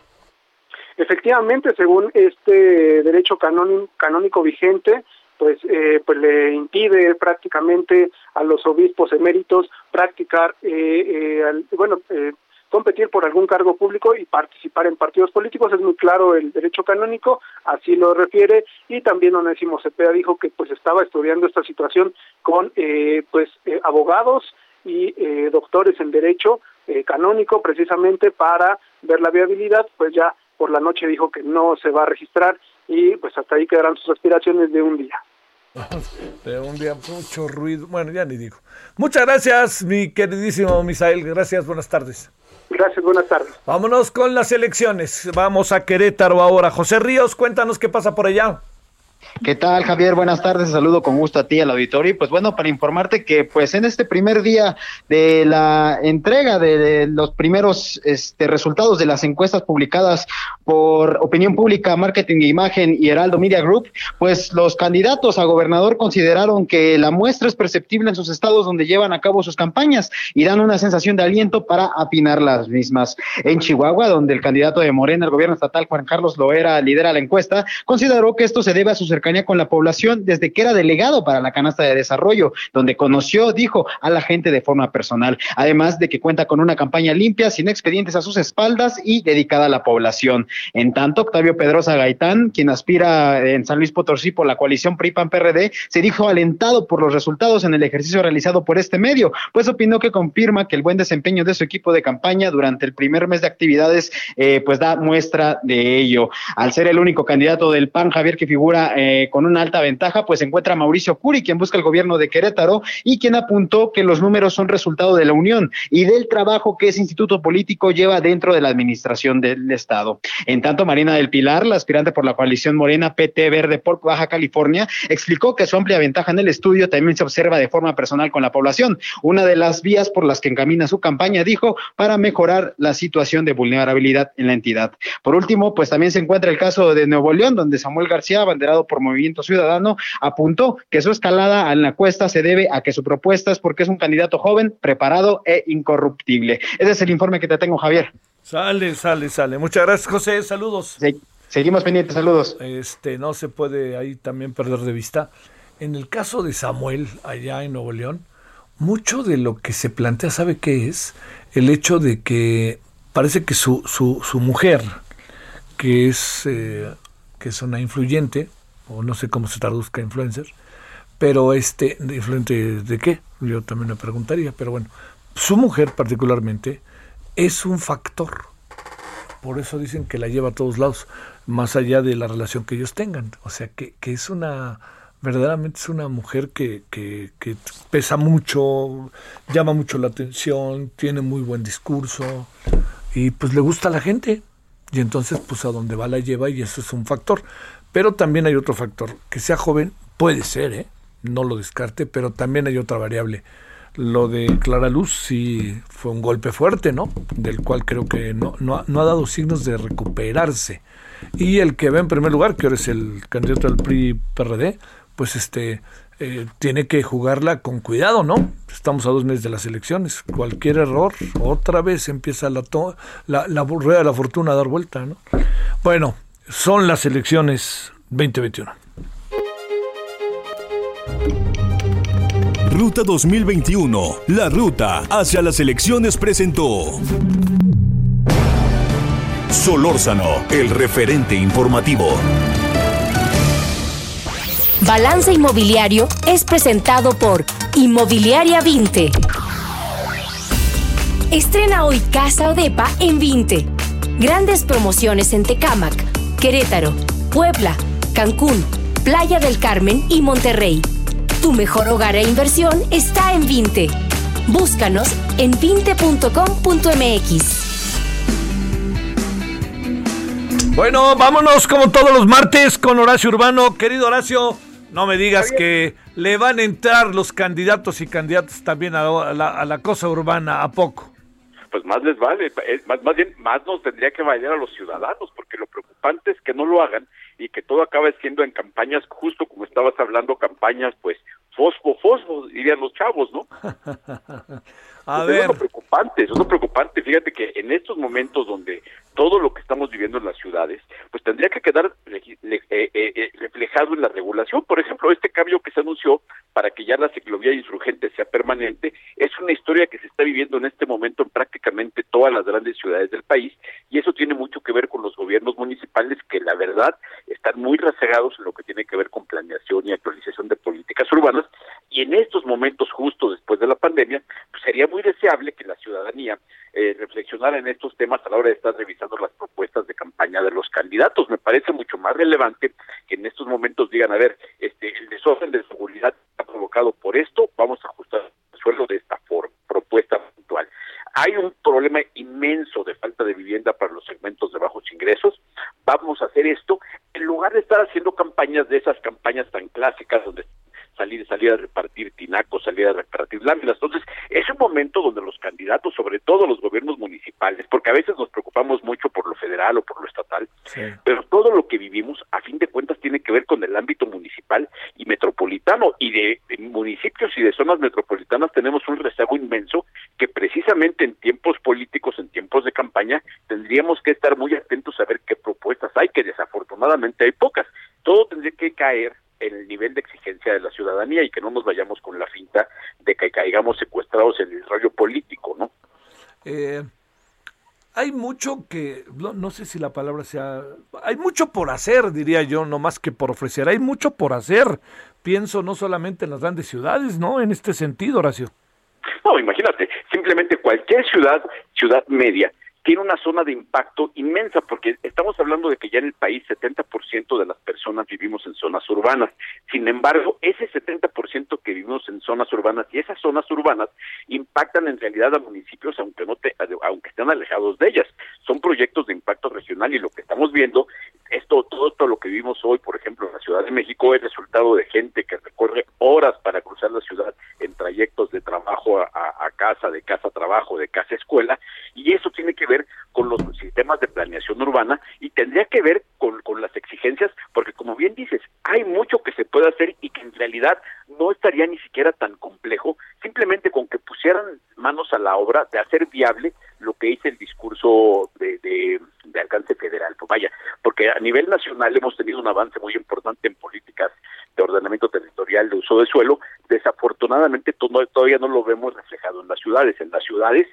Efectivamente, según este derecho canónico, canónico vigente, pues, eh, pues le impide prácticamente a los obispos eméritos practicar, eh, eh, al- bueno, eh, competir por algún cargo público y participar en partidos políticos. Es muy claro el derecho canónico, así lo refiere, y también Onésimo Cepeda dijo que pues estaba estudiando esta situación con eh, pues eh, abogados y eh, doctores en derecho eh, canónico precisamente para ver la viabilidad, pues ya por la noche dijo que no se va a registrar y pues hasta ahí quedarán sus aspiraciones de un día. De un día mucho ruido. Bueno, ya ni digo. Muchas gracias, mi queridísimo Misael. Gracias, buenas tardes. Gracias, buenas tardes. Vámonos con las elecciones. Vamos a Querétaro ahora. José Ríos, cuéntanos qué pasa por allá. ¿Qué tal, Javier? Buenas tardes. Saludo con gusto a ti, al auditorio. Y pues bueno, para informarte que pues en este primer día de la entrega de, los primeros este, resultados de las encuestas publicadas por Opinión Pública, Marketing e Imagen y Heraldo Media Group, pues los candidatos a gobernador consideraron que la muestra es perceptible en sus estados donde llevan a cabo sus campañas y dan una sensación de aliento para afinar las mismas. En Chihuahua, donde el candidato de Morena al gobierno estatal, Juan Carlos Loera, lidera la encuesta, consideró que esto se debe a su cercanía con la población desde que era delegado para la canasta de desarrollo, donde conoció, dijo, a la gente de forma personal, además de que cuenta con una campaña limpia, sin expedientes a sus espaldas y dedicada a la población. En tanto, Octavio Pedrosa Gaitán, quien aspira en San Luis Potosí por la coalición PRI-PAN-PRD, se dijo alentado por los resultados en el ejercicio realizado por este medio, pues opinó que confirma que el buen desempeño de su equipo de campaña durante el primer mes de actividades, eh, pues da muestra de ello. Al ser el único candidato del PAN, Javier, que figura eh, con una alta ventaja, pues se encuentra Mauricio Curi, quien busca el gobierno de Querétaro y quien apuntó que los números son resultado de la unión y del trabajo que ese instituto político lleva dentro de la administración del Estado. En tanto, Marina del Pilar, la aspirante por la coalición Morena PT Verde por Baja California, explicó que su amplia ventaja en el estudio también se observa de forma personal con la población. Una de las vías por las que encamina su campaña, dijo, para mejorar la situación de vulnerabilidad en la entidad. Por último, pues también se encuentra el caso de Nuevo León, donde Samuel García, abanderado por Movimiento Ciudadano, apuntó que su escalada en la cuesta se debe a que su propuesta es porque es un candidato joven, preparado e incorruptible. Ese es el informe que te tengo, Javier. Sale, sale, sale. Muchas gracias, José. Saludos. seguimos pendientes, saludos. Este, no se puede ahí también perder de vista. En el caso de Samuel, allá en Nuevo León, mucho de lo que se plantea, ¿sabe qué es? El hecho de que parece que su, su, su mujer, que es, eh, que es una influyente, o no sé cómo se traduzca influencer, pero este, ¿de ¿influyente de qué? Yo también me preguntaría, pero bueno, su mujer particularmente es un factor. Por eso dicen que la lleva a todos lados, más allá de la relación que ellos tengan. O sea, que, que es una, verdaderamente es una mujer que, que pesa mucho, llama mucho la atención, tiene muy buen discurso y pues le gusta a la gente. Y entonces, pues a donde va la lleva y eso es un factor. Pero también hay otro factor, que sea joven, puede ser, ¿eh? no lo descarte, pero también hay otra variable. Lo de Clara Luz sí fue un golpe fuerte, ¿no? Del cual creo que no, no, no ha dado signos de recuperarse. Y el que va en primer lugar, que ahora es el candidato al PRI-PRD, pues este eh, tiene que jugarla con cuidado, ¿no? Estamos a dos meses de las elecciones. Cualquier error, otra vez empieza la, to- la, la rueda de la fortuna a dar vuelta, ¿no? Bueno, son las elecciones 2021. Ruta 2021, la ruta hacia las elecciones presentó. Solórzano, el referente informativo. Balance Inmobiliario es presentado por Inmobiliaria 20. Estrena hoy Casa Odepa en 20. Grandes promociones en Tecámac, Querétaro, Puebla, Cancún, Playa del Carmen y Monterrey. Tu mejor hogar e inversión está en 20. Búscanos en 20.com.mx. Bueno, vámonos como todos los martes con Horacio Urbano. Querido Horacio, no me digas que le van a entrar los candidatos y candidatas también a la, a la cosa urbana, ¿a poco? Pues más les vale, más, más bien más nos tendría que valer a los ciudadanos, porque lo preocupante es que no lo hagan y que todo acabe siendo en campañas, justo como estabas hablando, campañas pues fosfo, fosfo, dirían los chavos, ¿no? A Pues ver. Es lo preocupante, eso es lo preocupante. Fíjate que en estos momentos donde todo lo que estamos viviendo en las ciudades, pues tendría que quedar eh, eh, eh, reflejado en la regulación. Por ejemplo, este cambio que se anunció para que ya la ciclovía insurgente sea permanente, es una historia que se está viviendo en este momento en prácticamente todas las grandes ciudades del país y eso tiene mucho que ver con los gobiernos municipales que la verdad están muy rezagados en lo que tiene que ver con planeación y actualización de políticas urbanas y en estos momentos justo después de la pandemia pues sería muy deseable que la ciudadanía eh, reflexionara en estos temas a la hora de estar revisando las propuestas de campaña de los candidatos. Me parece mucho más relevante que en estos momentos digan, a ver, este el desorden de seguridad está provocado por esto, vamos a ajustar el suelo de esta forma, propuesta puntual. Hay un problema inmenso de falta de vivienda para los segmentos de bajos ingresos. Vamos a hacer esto en lugar de estar haciendo campañas de esas campañas tan clásicas donde salir salir a repartir tinacos, salir a repartir láminas. Entonces, es un momento donde los candidatos, sobre todo los gobiernos municipales, porque a veces nos preocupamos mucho por lo federal o por lo estatal, pero todo lo que vivimos, a fin de cuentas, tiene que ver con el ámbito municipal y metropolitano. Y de, de municipios y de zonas metropolitanas tenemos un rezago inmenso que precisamente en tiempos políticos, en tiempos de campaña, tendríamos que estar muy atentos a ver qué propuestas hay, que desafortunadamente hay pocas. Todo tendría que caer el nivel de exigencia de la ciudadanía y que no nos vayamos con la finta de que caigamos secuestrados en el rollo político, ¿no? Eh, hay mucho que, no, no sé si la palabra sea, hay mucho por hacer, diría yo, no más que por ofrecer, hay mucho por hacer. Pienso no solamente en las grandes ciudades, ¿no? En este sentido, Horacio. No, imagínate, simplemente cualquier ciudad, ciudad media, tiene una zona de impacto inmensa, porque estamos hablando de que ya en el país 70% de las personas vivimos en zonas urbanas. Sin embargo, ese 70% que vivimos en zonas urbanas y esas zonas urbanas impactan en realidad a municipios, aunque no te, aunque estén alejados de ellas. Son proyectos de impacto regional y lo que estamos viendo, esto, todo esto lo que vivimos hoy, por ejemplo, en la Ciudad de México, es resultado de gente que recorre horas para cruzar la ciudad en trayectos de trabajo a, a- a casa, de casa a trabajo, de casa a escuela, y eso tiene que ver con los sistemas de planeación urbana y tendría que ver con, con las exigencias, porque como bien dices, hay mucho que se puede hacer y que en realidad no estaría ni siquiera tan complejo, simplemente con que pusieran de hacer viable lo que dice el discurso de, alcance federal. Pues vaya, porque a nivel nacional hemos tenido un avance muy importante en políticas de ordenamiento territorial, de uso de suelo, desafortunadamente todavía no lo vemos reflejado en las ciudades. En las ciudades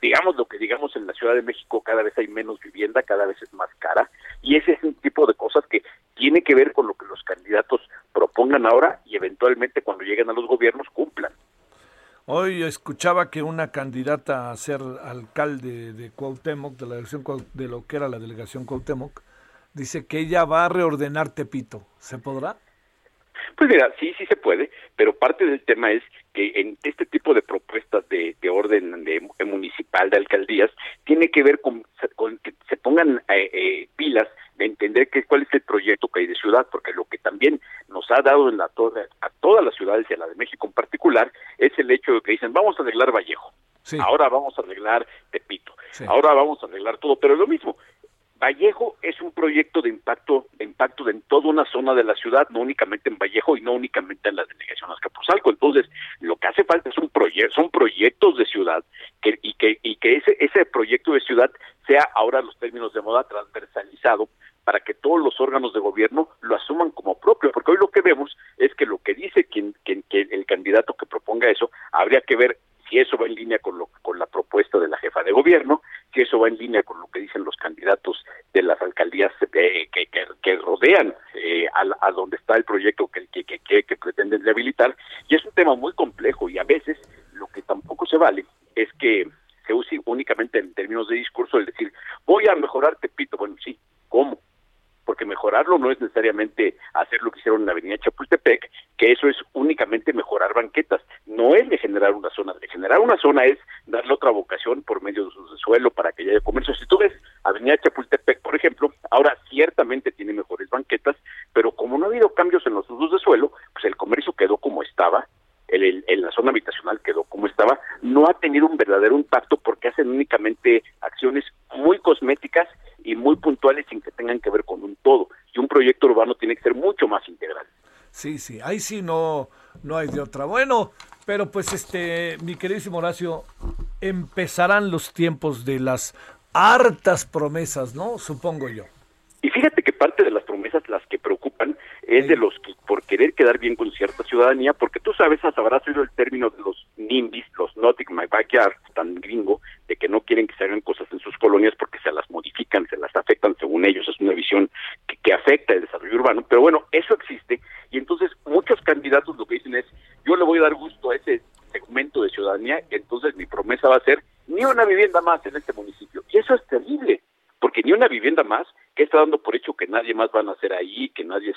digamos lo que digamos en la Ciudad de México, cada vez hay menos vivienda, cada vez es más cara, y ese es un tipo de cosas que tiene que ver con lo que los candidatos propongan ahora y eventualmente cuando lleguen a los gobiernos. Hoy escuchaba que una candidata a ser alcalde de Cuauhtémoc, de la delegación de lo que era la delegación Cuauhtémoc, dice que ella va a reordenar Tepito. ¿Se podrá? Pues mira, sí, sí se puede, pero parte del tema es que en este tipo de propuestas de, de orden de, de municipal, de alcaldías, tiene que ver con, con que se pongan eh, eh, pilas de entender que, cuál es el proyecto que hay de ciudad, porque lo que también nos ha dado en la torre a todas las ciudades y a la de México en particular es el hecho de que dicen vamos a arreglar Vallejo, ahora vamos a arreglar Tepito, ahora vamos a arreglar todo, pero es lo mismo. Vallejo es un proyecto de impacto, de impacto en toda una zona de la ciudad, no únicamente en Vallejo y no únicamente en la delegación Azcapotzalco. Entonces, lo que hace falta es un proyecto, son proyectos de ciudad que, y que y que ese ese proyecto de ciudad sea ahora los términos de moda transversalizado para que todos los órganos de gobierno lo asuman como propio, porque hoy lo que vemos es que lo que dice quien, quien que el candidato que proponga eso habría que ver si eso va en línea con lo con la propuesta de la jefa de gobierno, si eso va en línea con lo que dicen los candidatos de las alcaldías eh, que, que, rodean eh, a, a donde está el proyecto que, que- que pretenden rehabilitar. Y es un tema muy complejo y a veces lo que tampoco se vale es que se use únicamente en términos de discurso el decir, voy a mejorar Tepito. Bueno, sí, ¿cómo? Porque mejorarlo no es necesariamente hacer lo que hicieron en la avenida Chapultepec, que eso es únicamente mejorar banquetas, no es de generar una zona, de generar una zona es darle otra vocación por medio de usos de suelo para que haya comercio. Si tú ves avenida Chapultepec, por ejemplo, ahora ciertamente tiene mejores banquetas, pero como no ha habido cambios en los usos de suelo, pues el comercio quedó como estaba, el, el, la zona habitacional quedó como estaba, no ha tenido un verdadero impacto porque hacen únicamente acciones muy cosméticas y muy puntuales sin que tengan que ver con un todo. Y un proyecto urbano tiene que ser mucho más integral. Sí, sí, ahí sí no, no hay de otra. Bueno, pero pues este, mi queridísimo Horacio, empezarán los tiempos de las hartas promesas, ¿no? Supongo yo. Y fíjate que parte de las promesas, las que preocupan, es de los que por querer quedar bien con cierta ciudadanía, porque tú sabes, habrás oído el término de los NIMBYs, los Not in My Backyard, tan gringo, de que no quieren que se hagan cosas en sus colonias porque se las modifican, se las afectan según ellos, es una visión que, que afecta el desarrollo urbano, pero bueno, eso existe y entonces muchos candidatos lo que dicen es, yo le voy a dar gusto a ese segmento de ciudadanía, y entonces mi promesa va a ser ni una vivienda más en este municipio. Y eso es terrible, porque ni una vivienda más, que está dando por hecho que nadie más va a nacer ahí, que nadie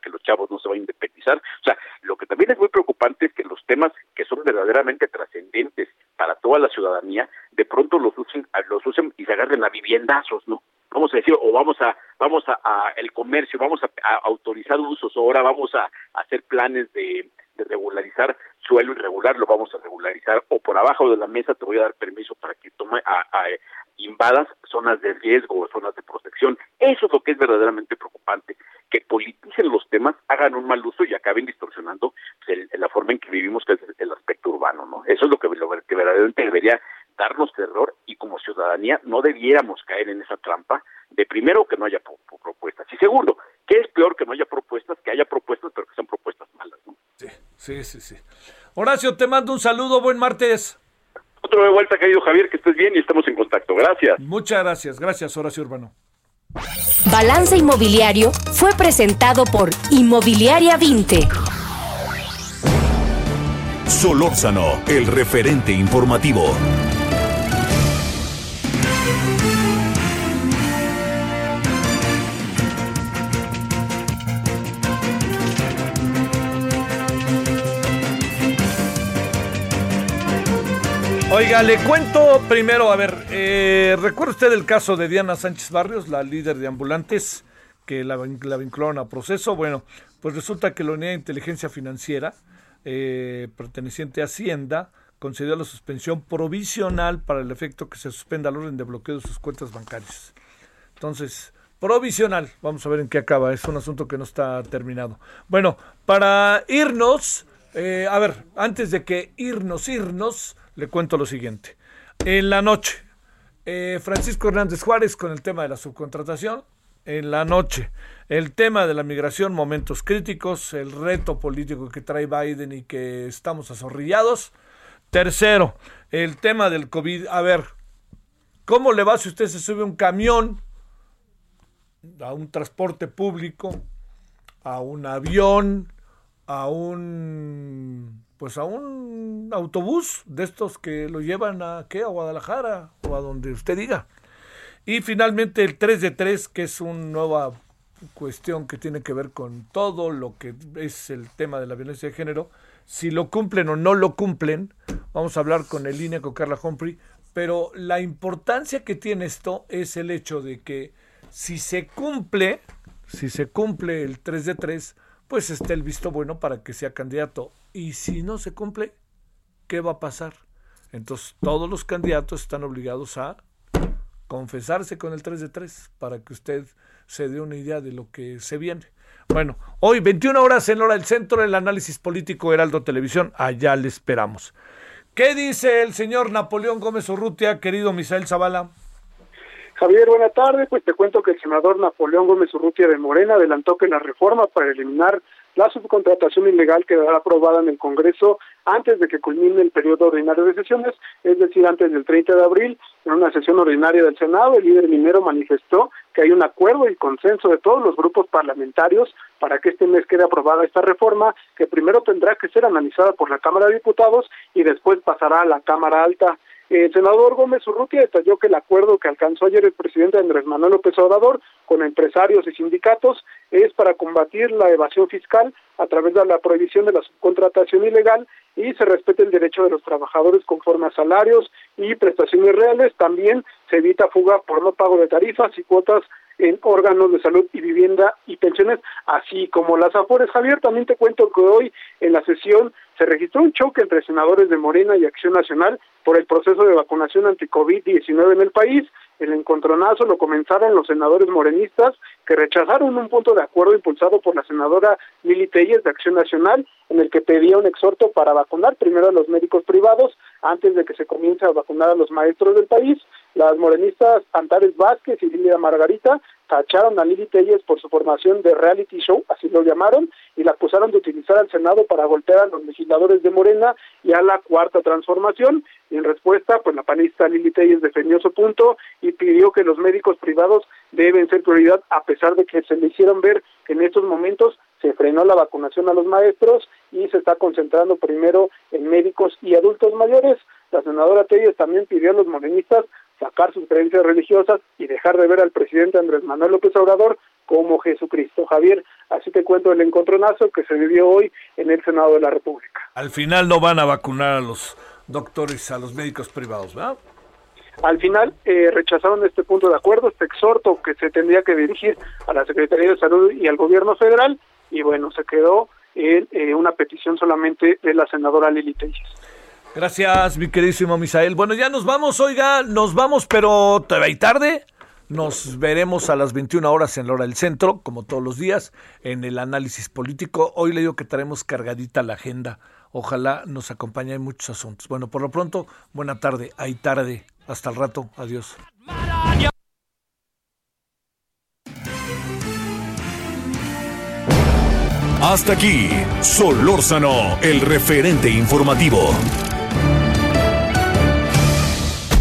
que los chavos no se van a independizar. O sea, lo que también es muy preocupante es que los temas que son verdaderamente trascendentes para toda la ciudadanía, de pronto los usen, los usen y se agarren a viviendazos, ¿no? Vamos a decir, o vamos a, vamos a, el comercio, vamos a, autorizar usos, ahora vamos a, hacer planes de, de regularizar suelo irregular, lo vamos a regularizar, o por abajo de la mesa te voy a dar permiso para que tome a, invadas zonas de riesgo o zonas de protección. Eso es lo que es verdaderamente preocupante, que politicen los temas, hagan un mal uso y acaben distorsionando pues, el, la forma en que vivimos, que es el aspecto urbano, ¿no? Eso es lo que, lo que verdaderamente debería darnos terror y como ciudadanía no debiéramos caer en esa trampa de primero que no haya propuestas y segundo, que es peor que no haya propuestas, que haya propuestas pero que sean propuestas malas, ¿no? Sí, sí, sí, sí. Horacio, te mando un saludo, buen martes. Otro de vuelta, querido Javier, que estés bien y estamos en contacto. Gracias. Muchas gracias, gracias Horacio Urbano. Balance Inmobiliario fue presentado por Inmobiliaria 20. Solórzano, el referente informativo. Oiga, le cuento primero, a ver, eh, ¿recuerda usted el caso de Diana Sánchez Barrios, la líder de ambulantes, que la, la vincularon a proceso? Bueno, pues resulta que la Unidad de Inteligencia Financiera, eh, perteneciente a Hacienda, concedió la suspensión provisional para el efecto que se suspenda el orden de bloqueo de sus cuentas bancarias. Entonces, provisional, vamos a ver en qué acaba, es un asunto que no está terminado. Bueno, para irnos, eh, a ver, antes de que irnos, irnos, le cuento lo siguiente. En la noche, eh, Francisco Hernández Juárez con el tema de la subcontratación. En la noche, el tema de la migración, momentos críticos, el reto político que trae Biden y que estamos azorrillados. Tercero, el tema del COVID. A ver, ¿cómo le va si usted se sube un camión, a un transporte público, a un avión, a un pues a un autobús de estos que lo llevan a qué a Guadalajara o a donde usted diga. Y finalmente el 3 de 3 que es una nueva cuestión que tiene que ver con todo lo que es el tema de la violencia de género. Si lo cumplen o no lo cumplen vamos a hablar con el INE con Carla Humphrey pero la importancia que tiene esto es el hecho de que si se cumple si se cumple el 3 de 3 pues esté el visto bueno para que sea candidato. Y si no se cumple, ¿qué va a pasar? Entonces todos los candidatos están obligados a confesarse con el 3 de 3 para que usted se dé una idea de lo que se viene. Bueno, hoy 21 horas en hora del centro, el análisis político Heraldo Televisión, allá le esperamos. ¿Qué dice el señor Napoleón Gómez Urrutia, querido Misael Zavala? Javier, buena tarde. Pues te cuento que el senador Napoleón Gómez Urrutia de Morena adelantó que la reforma para eliminar la subcontratación ilegal quedará aprobada en el Congreso antes de que culmine el periodo ordinario de sesiones, es decir, antes del 30 de abril. En una sesión ordinaria del Senado, el líder minero manifestó que hay un acuerdo y consenso de todos los grupos parlamentarios para que este mes quede aprobada esta reforma, que primero tendrá que ser analizada por la Cámara de Diputados y después pasará a la Cámara Alta. El senador Gómez Urrutia detalló que el acuerdo que alcanzó ayer el presidente Andrés Manuel López Obrador con empresarios y sindicatos es para combatir la evasión fiscal a través de la prohibición de la subcontratación ilegal y se respete el derecho de los trabajadores conforme a salarios y prestaciones reales. También se evita fuga por no pago de tarifas y cuotas en órganos de salud y vivienda y pensiones, así como las afores. Javier, también te cuento que hoy en la sesión se registró un choque entre senadores de Morena y Acción Nacional por el proceso de vacunación anti-COVID-19 en el país. El encontronazo lo comenzaron los senadores morenistas que rechazaron un punto de acuerdo impulsado por la senadora Lili Telles de Acción Nacional en el que pedía un exhorto para vacunar primero a los médicos privados antes de que se comience a vacunar a los maestros del país. Las morenistas Antares Vázquez y Lilia Margarita tacharon a Lili Telles por su formación de reality show, así lo llamaron, y la acusaron de utilizar al Senado para golpear a los legisladores de Morena y a la Cuarta Transformación. Y en respuesta, pues la panista Lili Telles defendió su punto y pidió que los médicos privados deben ser prioridad, a pesar de que se le hicieron ver que en estos momentos se frenó la vacunación a los maestros y se está concentrando primero en médicos y adultos mayores. La senadora Telles también pidió a los morenistas sacar sus creencias religiosas y dejar de ver al presidente Andrés Manuel López Obrador como Jesucristo. Javier, así te cuento el encontronazo que se vivió hoy en el Senado de la República. Al final no van a vacunar a los doctores, a los médicos privados, ¿verdad? Al final eh, rechazaron este punto de acuerdo, este exhorto que se tendría que dirigir a la Secretaría de Salud y al gobierno federal, y bueno, se quedó en eh, una petición solamente de la senadora Lili Telles. Gracias, mi queridísimo Misael. Bueno, ya nos vamos, oiga, nos vamos, pero todavía hay tarde. Nos veremos a las 21 horas en la hora del centro, como todos los días, en el análisis político. Hoy le digo que traemos cargadita la agenda. Ojalá nos acompañe en muchos asuntos. Bueno, por lo pronto, buena tarde. Hay tarde. Hasta el rato. Adiós. Hasta aquí, Solórzano, el referente informativo.